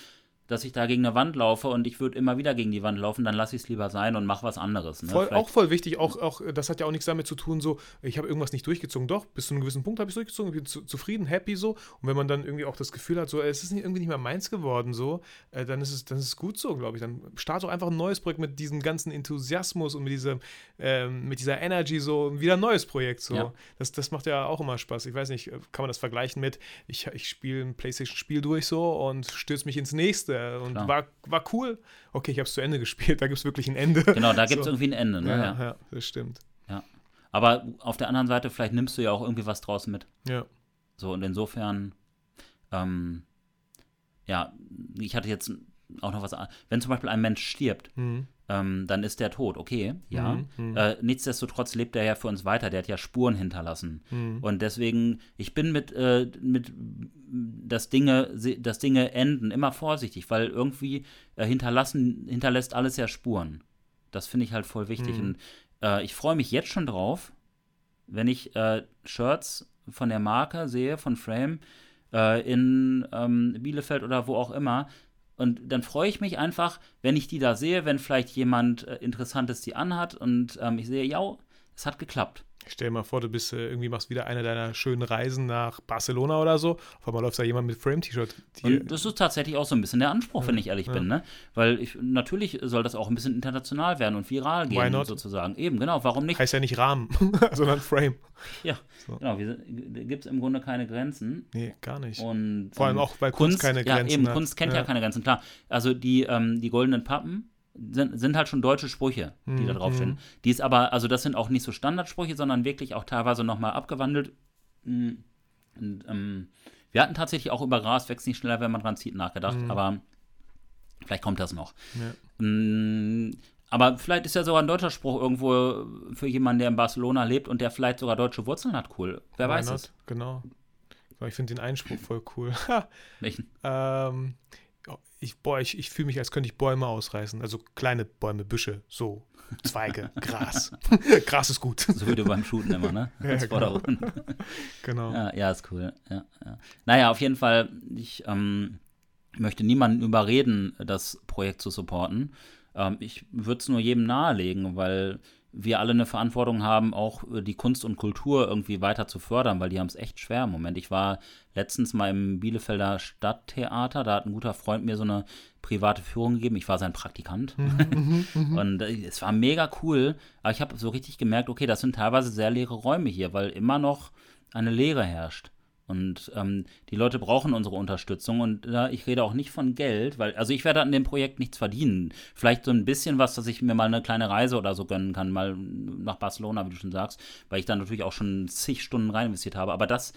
dass ich da gegen eine Wand laufe und ich würde immer wieder gegen die Wand laufen, dann lasse ich es lieber sein und mache was anderes. Ne? Voll, auch voll wichtig, auch, auch das hat ja auch nichts damit zu tun, so, ich habe irgendwas nicht durchgezogen. Doch, bis zu einem gewissen Punkt habe ich es durchgezogen, ich bin zu, zufrieden, happy so. Und wenn man dann irgendwie auch das Gefühl hat, so, es ist nicht, irgendwie nicht mehr meins geworden, so, äh, dann, ist es, dann ist es gut so, glaube ich. Dann starte doch einfach ein neues Projekt mit diesem ganzen Enthusiasmus und mit, diesem, ähm, mit dieser Energy, so, wieder ein neues Projekt, so. Ja. Das, das macht ja auch immer Spaß. Ich weiß nicht, äh, kann man das vergleichen mit, ich, ich spiele ein Playstation-Spiel durch so und stürze mich ins nächste und Klar. war, war cool. Okay, ich habe es zu Ende gespielt, da gibt es wirklich ein Ende. Genau, da gibt es So. irgendwie ein Ende. Ne? Ja, Ja, ja. das stimmt. ja. Aber auf der anderen Seite, vielleicht nimmst du ja auch irgendwie was draußen mit. Ja. So, und insofern, ähm, ja, ich hatte jetzt auch noch was. an- Wenn zum Beispiel ein Mensch stirbt, Mhm. Ähm, dann ist der tot, okay, ja. Mhm, mhm. Äh, nichtsdestotrotz lebt er ja für uns weiter, der hat ja Spuren hinterlassen. Mhm. Und deswegen, ich bin mit, äh, mit dass Dinge, dass Dinge enden immer vorsichtig, weil irgendwie äh, hinterlassen, hinterlässt alles ja Spuren. Das finde ich halt voll wichtig. Mhm. Und äh, ich freue mich jetzt schon drauf, wenn ich äh, Shirts von der Marke sehe, von Frame, äh, in ähm, Bielefeld oder wo auch immer. Und dann freue ich mich einfach, wenn ich die da sehe, wenn vielleicht jemand äh, Interessantes die anhat und ähm, ich sehe, ja, es hat geklappt. Stell dir mal vor, du bist äh, irgendwie machst wieder eine deiner schönen Reisen nach Barcelona oder so. Auf einmal läuft da jemand mit Frame-T-Shirt. Das ist tatsächlich auch so ein bisschen der Anspruch, wenn ich ehrlich ja. bin, ne? Weil ich, natürlich soll das auch ein bisschen international werden und viral Why gehen, not? sozusagen. Eben, genau, warum nicht? Heißt ja nicht Rahmen, sondern Frame. Ja, So. genau, gibt es im Grunde keine Grenzen. Nee, gar nicht. Und, Vor allem ähm, auch, weil Kunst keine ja, Grenzen eben, hat. Kunst kennt ja. Ja. keine Grenzen, klar. Also die, ähm, die goldenen Pappen sind, sind halt schon deutsche Sprüche, die da Mhm, draufstehen. Die ist aber, also das sind auch nicht so Standardsprüche, sondern wirklich auch teilweise nochmal abgewandelt. Mm, Und, ähm, wir hatten tatsächlich auch über Gras wächst nicht schneller, wenn man dran zieht, nachgedacht, Mhm. aber vielleicht kommt das noch. Ja. Aber vielleicht ist ja sogar ein deutscher Spruch irgendwo für jemanden, der in Barcelona lebt und der vielleicht sogar deutsche Wurzeln hat. Cool. Wer Why weiß not? es. Genau. Ich finde den Einspruch voll cool. Welchen? ähm, ich, boah, ich, ich fühle mich, als könnte ich Bäume ausreißen. Also kleine Bäume, Büsche, so. Zweige, Gras. Gras ist gut. So wie du beim Shooten immer, ne? Ja, Als genau. Genau. Ja, ja, ist cool. Ja, ja. Naja, auf jeden Fall, ich ähm, möchte niemanden überreden, das Projekt zu supporten. Ähm, ich würde es nur jedem nahelegen, weil wir alle eine Verantwortung haben, auch äh, die Kunst und Kultur irgendwie weiter zu fördern, weil die haben es echt schwer im Moment. Ich war letztens mal im Bielefelder Stadttheater, da hat ein guter Freund mir so eine private Führung gegeben. Ich war sein Praktikant. und äh, es war mega cool, aber ich habe so richtig gemerkt, okay, das sind teilweise sehr leere Räume hier, weil immer noch eine Leere herrscht. Und ähm, die Leute brauchen unsere Unterstützung. Und äh, ich rede auch nicht von Geld, weil, also ich werde an dem Projekt nichts verdienen. Vielleicht so ein bisschen was, dass ich mir mal eine kleine Reise oder so gönnen kann, mal nach Barcelona, wie du schon sagst, weil ich da natürlich auch schon zig Stunden rein investiert habe. Aber das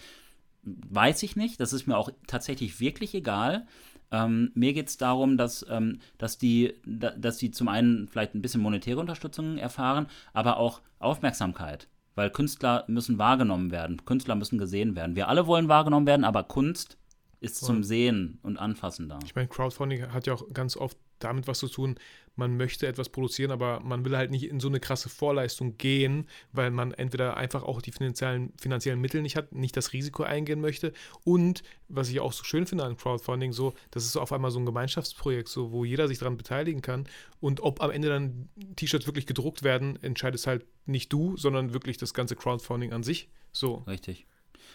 weiß ich nicht. Das ist mir auch tatsächlich wirklich egal. Ähm, mir geht es darum, dass, ähm, dass, die, da, dass die zum einen vielleicht ein bisschen monetäre Unterstützung erfahren, aber auch Aufmerksamkeit. Weil Künstler müssen wahrgenommen werden, Künstler müssen gesehen werden. Wir alle wollen wahrgenommen werden, aber Kunst ist Voll. zum Sehen und Anfassen da. Ich meine, Crowdfunding hat ja auch ganz oft damit was zu tun, man möchte etwas produzieren, aber man will halt nicht in so eine krasse Vorleistung gehen, weil man entweder einfach auch die finanziellen, finanziellen Mittel nicht hat, nicht das Risiko eingehen möchte und was ich auch so schön finde an Crowdfunding, so, das ist so auf einmal so ein Gemeinschaftsprojekt, so, wo jeder sich daran beteiligen kann und ob am Ende dann T-Shirts wirklich gedruckt werden, entscheidest halt nicht du, sondern wirklich das ganze Crowdfunding an sich, so. Richtig.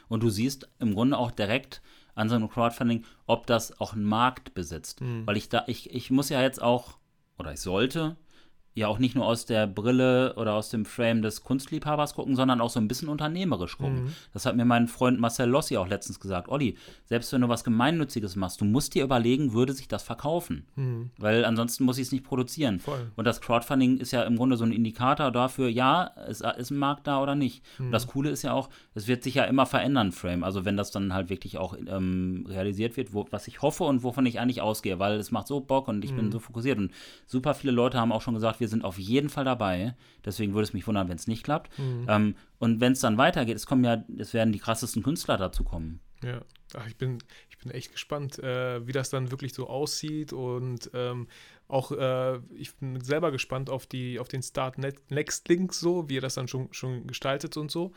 Und du siehst im Grunde auch direkt, an so einem Crowdfunding, ob das auch einen Markt besitzt. Mhm. Weil ich da, ich, ich muss ja jetzt auch, oder ich sollte, ja auch nicht nur aus der Brille oder aus dem Frame des Kunstliebhabers gucken, sondern auch so ein bisschen unternehmerisch gucken. Mhm. Das hat mir mein Freund Marcel Lossi auch letztens gesagt. Olli, selbst wenn du was Gemeinnütziges machst, du musst dir überlegen, würde sich das verkaufen? Mhm. Weil ansonsten muss ich es nicht produzieren. Voll. Und das Crowdfunding ist ja im Grunde so ein Indikator dafür, ja, ist, ist ein Markt da oder nicht. Mhm. Und das Coole ist ja auch, es wird sich ja immer verändern, Frame. Also wenn das dann halt wirklich auch ähm, realisiert wird, wo, was ich hoffe und wovon ich eigentlich ausgehe, weil es macht so Bock und ich bin mhm. so fokussiert. Und super viele Leute haben auch schon gesagt, wir sind auf jeden Fall dabei. Deswegen würde es mich wundern, wenn es nicht klappt. Mhm. Ähm, und wenn es dann weitergeht, es kommen ja, es werden die krassesten Künstler dazu kommen. Ja, Ach, ich bin, ich bin echt gespannt, äh, wie das dann wirklich so aussieht und ähm, auch äh, ich bin selber gespannt auf die, auf den Start Next Link so, wie er das dann schon, schon gestaltet und so.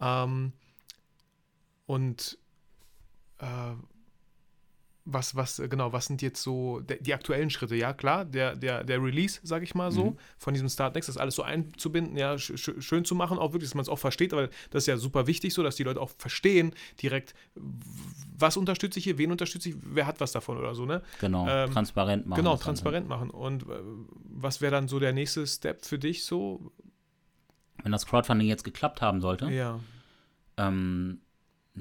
Ähm, und äh, was, was, äh, genau, was sind jetzt so die aktuellen Schritte? Ja, klar, der, der, der Release, sag ich mal so, mhm. von diesem Start Next, das alles so einzubinden, ja, sch schön zu machen, auch wirklich, dass man es auch versteht, aber das ist ja super wichtig, so, dass die Leute auch verstehen direkt, was unterstütze ich hier, wen unterstütze ich, wer hat was davon oder so, ne? Genau, ähm, transparent machen. Genau, transparent machen. Und äh, was wäre dann so der nächste Step für dich so? Wenn das Crowdfunding jetzt geklappt haben sollte, ja. ähm,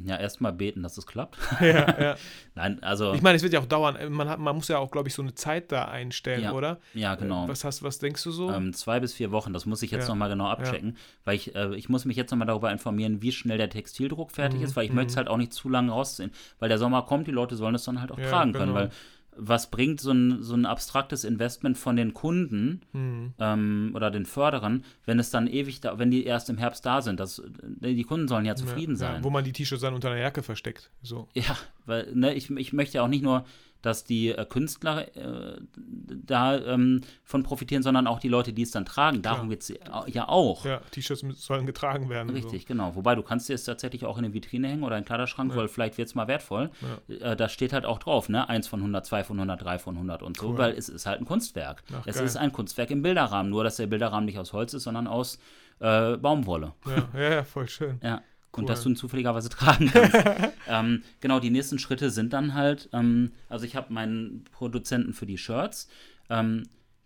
ja, erstmal beten, dass es klappt. Ja, ja. Nein, also. Ich meine, es wird ja auch dauern. Man, hat, man muss ja auch, glaube ich, so eine Zeit da einstellen, ja, oder? Ja, genau. Äh, was, hast, was denkst du so? Ähm, zwei bis vier Wochen, das muss ich jetzt ja. nochmal genau abchecken, ja. weil ich, äh, ich muss mich jetzt nochmal darüber informieren, wie schnell der Textildruck fertig mhm. ist, weil ich mhm. möchte es halt auch nicht zu lange rausziehen, weil der Sommer kommt, die Leute sollen es dann halt auch tragen genau. können, weil was bringt so ein, so ein abstraktes Investment von den Kunden mhm. ähm, oder den Förderern, wenn es dann ewig da, wenn die erst im Herbst da sind? Das, die Kunden sollen ja zufrieden ja, sein. Ja, wo man die T-Shirts dann unter der Jacke versteckt. So. Ja, weil ne, ich, ich möchte ja auch nicht nur dass die äh, Künstler äh, da ähm, von profitieren, sondern auch die Leute, die es dann tragen. Darum geht es ja auch. Ja, T-Shirts sollen getragen werden. Richtig, so. genau. Wobei du kannst dir es tatsächlich auch in eine Vitrine hängen oder in den Kleiderschrank, ja. weil vielleicht wird es mal wertvoll. Ja. Äh, da steht halt auch drauf, ne? Eins von 100, zwei von 100, drei von 100 und so, cool. weil es ist halt ein Kunstwerk. Ach, es geil. ist ein Kunstwerk im Bilderrahmen, nur dass der Bilderrahmen nicht aus Holz ist, sondern aus äh, Baumwolle. Ja, ja, voll schön. Ja. Cool. Und dass du ihn zufälligerweise tragen kannst. ähm, genau, die nächsten Schritte sind dann halt, ähm, also ich habe meinen Produzenten für die Shirts. Ähm,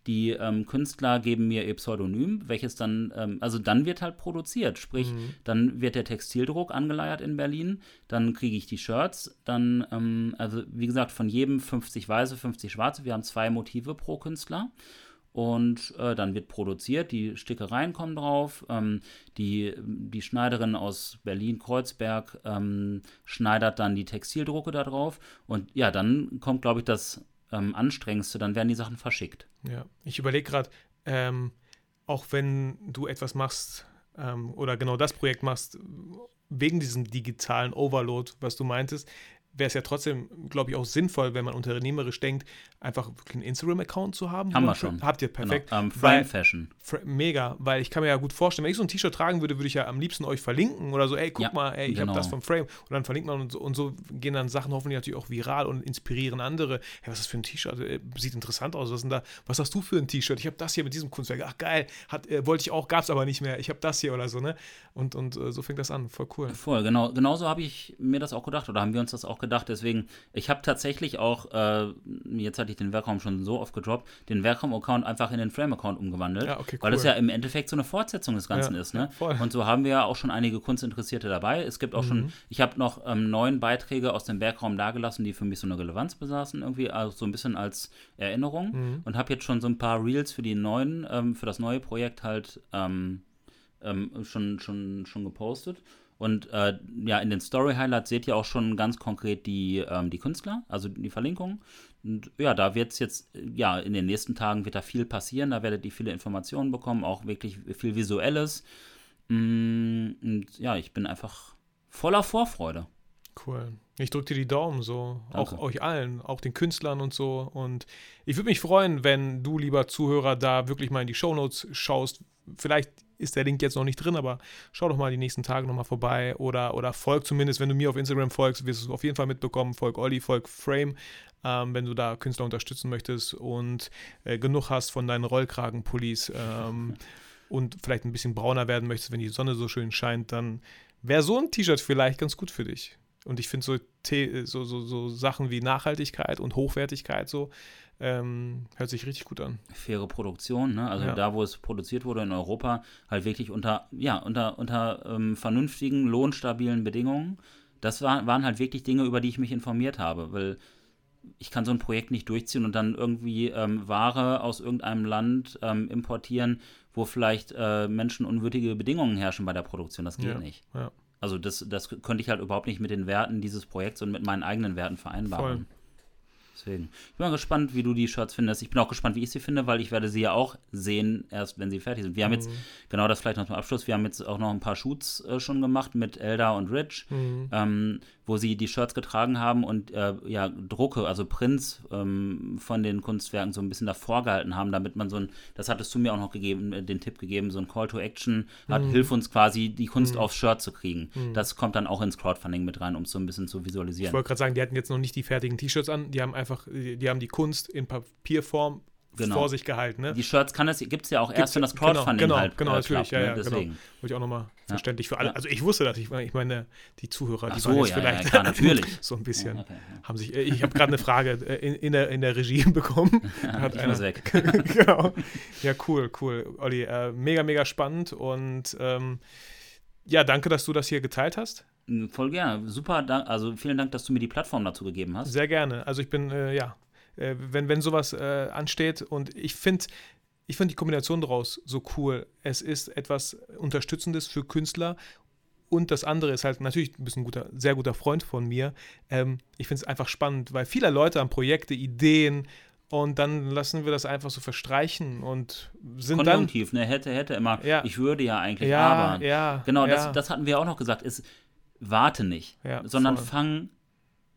die ähm, Künstler geben mir ihr Pseudonym, welches dann, ähm, also dann wird halt produziert. Sprich, mhm. dann wird der Textildruck angeleiert in Berlin, dann kriege ich die Shirts, dann, also wie gesagt, von jedem 50 weiße, 50 schwarze. Wir haben zwei Motive pro Künstler und äh, dann wird produziert, die Stickereien kommen drauf, ähm, die, die Schneiderin aus Berlin-Kreuzberg ähm, schneidert dann die Textildrucke da drauf. Und ja, dann kommt, glaube ich, das ähm, Anstrengendste, dann werden die Sachen verschickt. Ja, ich überlege gerade, ähm, auch wenn du etwas machst ähm, oder genau das Projekt machst, wegen diesem digitalen Overload, was du meintest, wäre es ja trotzdem, glaube ich, auch sinnvoll, wenn man unternehmerisch denkt, einfach wirklich einen Instagram-Account zu haben. Haben wir schon. Habt ihr perfekt. Genau. Um, Frame Fashion. Mega, weil ich kann mir ja gut vorstellen, wenn ich so ein T-Shirt tragen würde, würde ich ja am liebsten euch verlinken oder so, ey, guck ja, mal, ey, ich genau. habe das vom Frame. Und dann verlinkt man und so, und so, gehen dann Sachen hoffentlich natürlich auch viral und inspirieren andere. Hey, was ist das für ein T-Shirt? Äh, sieht interessant aus. Was denn da? Was hast du für ein T-Shirt? Ich habe das hier mit diesem Kunstwerk. Ach geil, hat, äh, wollte ich auch, gab es aber nicht mehr. Ich habe das hier oder so, ne? Und, und äh, so fängt das an. Voll cool. Voll, genau. Genauso habe ich mir das auch gedacht oder haben wir uns das auch gedacht. Deswegen, ich habe tatsächlich auch, äh, jetzt hatte ich den Werkraum schon so oft gedroppt, den Werkraum-Account einfach in den Frame-Account umgewandelt. Ja, okay, cool. Weil es ja im Endeffekt so eine Fortsetzung des Ganzen ja, ist. Ne? Ja, und so haben wir ja auch schon einige Kunstinteressierte dabei. Es gibt auch mhm. schon, ich habe noch ähm, neun Beiträge aus dem Werkraum dagelassen, die für mich so eine Relevanz besaßen, irgendwie, also so ein bisschen als Erinnerung. Mhm. Und habe jetzt schon so ein paar Reels für die neuen, ähm, für das neue Projekt halt ähm, ähm schon, schon, schon gepostet. Und äh, ja, in den Story-Highlights seht ihr auch schon ganz konkret die, ähm, die Künstler, also die Verlinkungen. Und ja, da wird es jetzt, ja, in den nächsten Tagen wird da viel passieren, da werdet ihr viele Informationen bekommen, auch wirklich viel Visuelles. Mm, und ja, ich bin einfach voller Vorfreude. Cool. Ich drücke dir die Daumen so. Danke. Auch euch allen, auch den Künstlern und so. Und ich würde mich freuen, wenn du, lieber Zuhörer, da wirklich mal in die Shownotes schaust. Vielleicht ist der Link jetzt noch nicht drin, aber schau doch mal die nächsten Tage nochmal vorbei oder, oder folg zumindest, wenn du mir auf Instagram folgst, wirst du es auf jeden Fall mitbekommen. Folg Olli, folg Frame, ähm, wenn du da Künstler unterstützen möchtest und äh, genug hast von deinen Rollkragenpullis ähm, und vielleicht ein bisschen brauner werden möchtest, wenn die Sonne so schön scheint, dann wäre so ein T-Shirt vielleicht ganz gut für dich. Und ich finde so, so, so, so Sachen wie Nachhaltigkeit und Hochwertigkeit so, ähm, hört sich richtig gut an. Faire Produktion, ne? Also ja. da, wo es produziert wurde in Europa, halt wirklich unter, ja, unter, unter ähm, vernünftigen, lohnstabilen Bedingungen. Das war, waren halt wirklich Dinge, über die ich mich informiert habe, weil ich kann so ein Projekt nicht durchziehen und dann irgendwie ähm, Ware aus irgendeinem Land ähm, importieren, wo vielleicht äh, menschenunwürdige Bedingungen herrschen bei der Produktion. Das geht ja. nicht. Ja. Also das, das könnte ich halt überhaupt nicht mit den Werten dieses Projekts und mit meinen eigenen Werten vereinbaren. Voll. Deswegen. Ich bin mal gespannt, wie du die Shirts findest. Ich bin auch gespannt, wie ich sie finde, weil ich werde sie ja auch sehen, erst wenn sie fertig sind. Wir mhm. haben jetzt, mhm. genau das vielleicht noch zum Abschluss, wir haben jetzt auch noch ein paar Shoots äh, schon gemacht mit Elda und Rich, mhm. ähm, wo sie die Shirts getragen haben und äh, ja, Drucke, also Prints ähm, von den Kunstwerken so ein bisschen davor gehalten haben, damit man so ein, das hattest du mir auch noch gegeben, äh, den Tipp gegeben, so ein Call to Action hat, mhm. hilf uns quasi, die Kunst mhm. aufs Shirt zu kriegen. Mhm. Das kommt dann auch ins Crowdfunding mit rein, um es so ein bisschen zu visualisieren. Ich wollte gerade sagen, die hatten jetzt noch nicht die fertigen T-Shirts an, die haben einfach einfach, die haben die Kunst in Papierform genau. vor sich gehalten. Ne? Die Shirts gibt es ja auch erst, wenn das genau, Crowdfunding genau, halt Genau, äh, natürlich, klappt, ja, ne? ja, genau. Deswegen. genau. Wollte ich auch nochmal verständlich für alle. Also ich wusste das, ich, ich meine, die Zuhörer, die so, waren jetzt ja, vielleicht ja, natürlich. so ein bisschen, okay, haben sich, äh, ich habe gerade eine Frage äh, in, in, der, in der Regie bekommen. Hat ich einer, weg. genau. Ja, cool, cool. Olli, äh, mega, mega spannend und ähm, ja, danke, dass du das hier geteilt hast. Voll gerne. Super, also vielen Dank, dass du mir die Plattform dazu gegeben hast. Sehr gerne. Also ich bin, äh, ja, äh, wenn, wenn sowas äh, ansteht und ich finde, ich finde die Kombination daraus so cool. Es ist etwas Unterstützendes für Künstler und das andere ist halt natürlich ein bisschen guter, sehr guter Freund von mir. Ähm, ich finde es einfach spannend, weil viele Leute haben Projekte, Ideen und dann lassen wir das einfach so verstreichen und sind Konjunktiv, dann, ne? Hätte, hätte immer. Ja. Ich würde ja eigentlich, ja, aber. Ja, genau, ja. Das, das hatten wir auch noch gesagt. Ist, warte nicht, ja, sondern voll. fang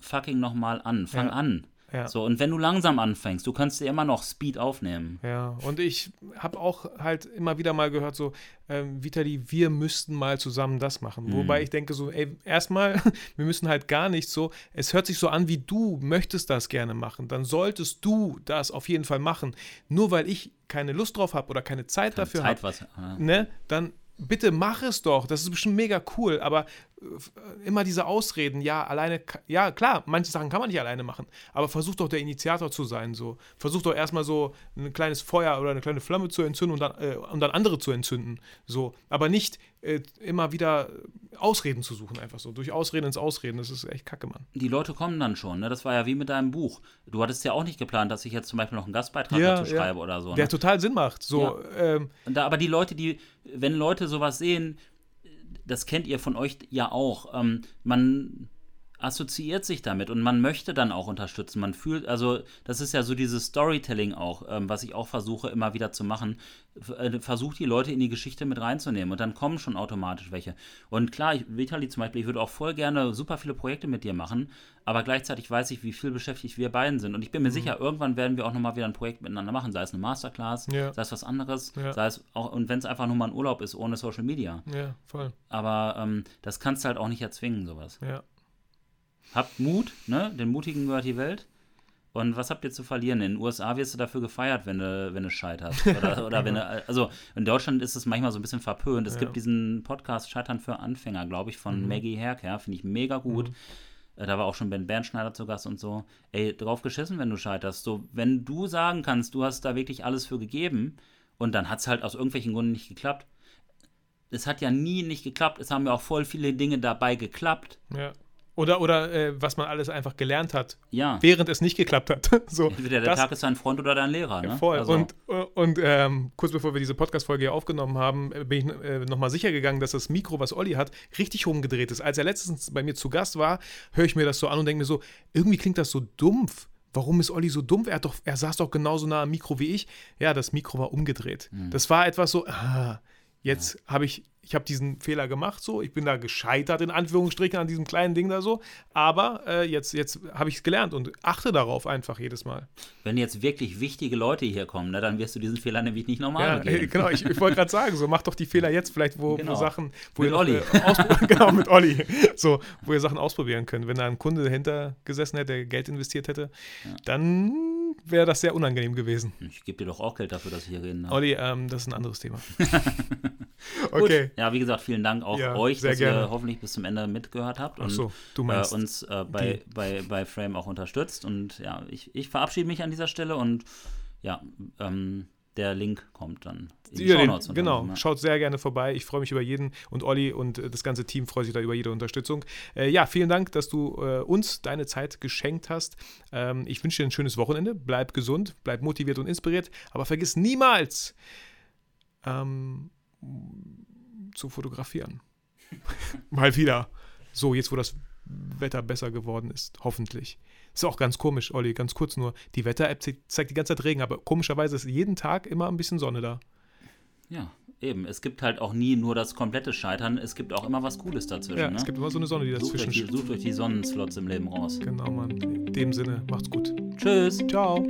fucking nochmal an. Fang an. Ja. So, und wenn du langsam anfängst, du kannst dir immer noch Speed aufnehmen. Ja, und ich habe auch halt immer wieder mal gehört, so, ähm, Vitali, wir müssten mal zusammen das machen. Mhm. Wobei ich denke, so, ey, erstmal, wir müssen halt gar nicht so, es hört sich so an, wie du möchtest das gerne machen. Dann solltest du das auf jeden Fall machen. Nur weil ich keine Lust drauf habe oder keine Zeit Keine dafür habe, was. Ja. ne, dann bitte mach es doch. Das ist bestimmt mega cool, aber äh, immer diese Ausreden, ja, alleine, ja, klar, manche Sachen kann man nicht alleine machen, aber versuch doch der Initiator zu sein, so. Versuch doch erstmal so ein kleines Feuer oder eine kleine Flamme zu entzünden und dann, äh, und dann andere zu entzünden, so. Aber nicht äh, immer wieder Ausreden zu suchen, einfach so. Durch Ausreden ins Ausreden, das ist echt kacke, Mann. Die Leute kommen dann schon, ne? Das war ja wie mit deinem Buch. Du hattest ja auch nicht geplant, dass ich jetzt zum Beispiel noch einen Gastbeitrag Ja, dazu ja. schreibe oder so. Der Ne? total Sinn macht, so. Ähm, Und da, aber die Leute, die, wenn Leute sowas sehen, das kennt ihr von euch ja auch, ähm, man assoziiert sich damit und man möchte dann auch unterstützen. Man fühlt, also das ist ja so dieses Storytelling auch, ähm, was ich auch versuche immer wieder zu machen. Äh, Versucht die Leute in die Geschichte mit reinzunehmen und dann kommen schon automatisch welche. Und klar, ich, Vitali zum Beispiel, ich würde auch voll gerne super viele Projekte mit dir machen, aber gleichzeitig weiß ich, wie viel beschäftigt wir beiden sind. Und ich bin mir sicher, irgendwann werden wir auch nochmal wieder ein Projekt miteinander machen, sei es eine Masterclass, Ja. sei es was anderes, Ja. sei es auch, und wenn es einfach nur mal ein Urlaub ist, ohne Social Media. ja, voll. Aber ähm, das kannst du halt auch nicht erzwingen, sowas. Ja. Habt Mut, ne? Den Mutigen gehört die Welt. Und was habt ihr zu verlieren? In den USA wirst du dafür gefeiert, wenn du, wenn du scheiterst. Oder, oder wenn du, also in Deutschland ist es manchmal so ein bisschen verpönt. Es Ja. gibt diesen Podcast Scheitern für Anfänger, glaube ich, von Mhm. Maggie Herker. Finde ich mega gut. Mhm. Äh, Da war auch schon Ben Bernschneider zu Gast und so. Ey, drauf geschissen, wenn du scheiterst. So, wenn du sagen kannst, du hast da wirklich alles für gegeben und dann hat es halt aus irgendwelchen Gründen nicht geklappt. Es hat ja nie nicht geklappt. Es haben ja auch voll viele Dinge dabei geklappt. Ja. Oder, oder äh, was man alles einfach gelernt hat, Ja. während es nicht geklappt hat. so, Entweder der das- Tag ist dein Freund oder dein Lehrer, ne? Voll. Also, Und, und ähm, kurz bevor wir diese Podcast-Folge hier aufgenommen haben, äh, bin ich äh, nochmal sicher gegangen, dass das Mikro, was Olli hat, richtig rumgedreht ist. Als er letztens bei mir zu Gast war, höre ich mir das so an und denke mir so, irgendwie klingt das so dumpf. Warum ist Olli so dumpf? Er, hat doch, er saß doch genauso nah am Mikro wie ich. Ja, das Mikro war umgedreht. Hm. Das war etwas so, ah, jetzt habe ich, ich habe diesen Fehler gemacht, so, ich bin da gescheitert, in Anführungsstrichen, an diesem kleinen Ding da so, aber äh, jetzt, jetzt habe ich es gelernt und achte darauf einfach jedes Mal. wenn jetzt wirklich wichtige Leute hier kommen, ne, dann wirst du diesen Fehler nämlich nicht nochmal Ja, begehen. genau, ich, ich wollte gerade sagen, so macht doch die Fehler jetzt vielleicht, wo, Genau. wo Sachen, wo Mit ihr Olli. äh, genau, mit Olli, so, wo ihr Sachen ausprobieren könnt. Wenn da ein Kunde dahinter gesessen hätte, der Geld investiert hätte, dann wäre das sehr unangenehm gewesen. Ich gebe dir doch auch Geld dafür, dass ich hier reden darf. Olli, ähm, das ist ein anderes Thema. Gut. okay. Ja, wie gesagt, vielen Dank auch Ja, euch, dass gerne. ihr hoffentlich bis zum Ende mitgehört habt und so, äh, uns äh, bei, bei, bei Frame auch unterstützt. Und ja, ich, ich verabschiede mich an dieser Stelle und ja, ähm, der Link kommt dann in die Ja, den, Shownotes. unter genau, ja. schaut sehr gerne vorbei. Ich freue mich über jeden und Olli und äh, das ganze Team freut sich da über jede Unterstützung. Äh, ja, vielen Dank, dass du äh, uns deine Zeit geschenkt hast. Ähm, ich wünsche dir ein schönes Wochenende. Bleib gesund, bleib motiviert und inspiriert, aber vergiss niemals ähm, zu fotografieren. Mal wieder. So, jetzt wo das Wetter besser geworden ist, hoffentlich. Ist auch ganz komisch, Olli, ganz kurz nur. Die Wetter-App ze- zeigt die ganze Zeit Regen, aber komischerweise ist jeden Tag immer ein bisschen Sonne da. Ja, eben. Es gibt halt auch nie nur das komplette Scheitern, es gibt auch immer was Cooles dazwischen. Ja, ne? es gibt immer so eine Sonne, die dazwischen die, sucht euch die Sonnenslots im Leben raus. Genau, Mann. In dem Sinne, macht's gut. Tschüss. Ciao.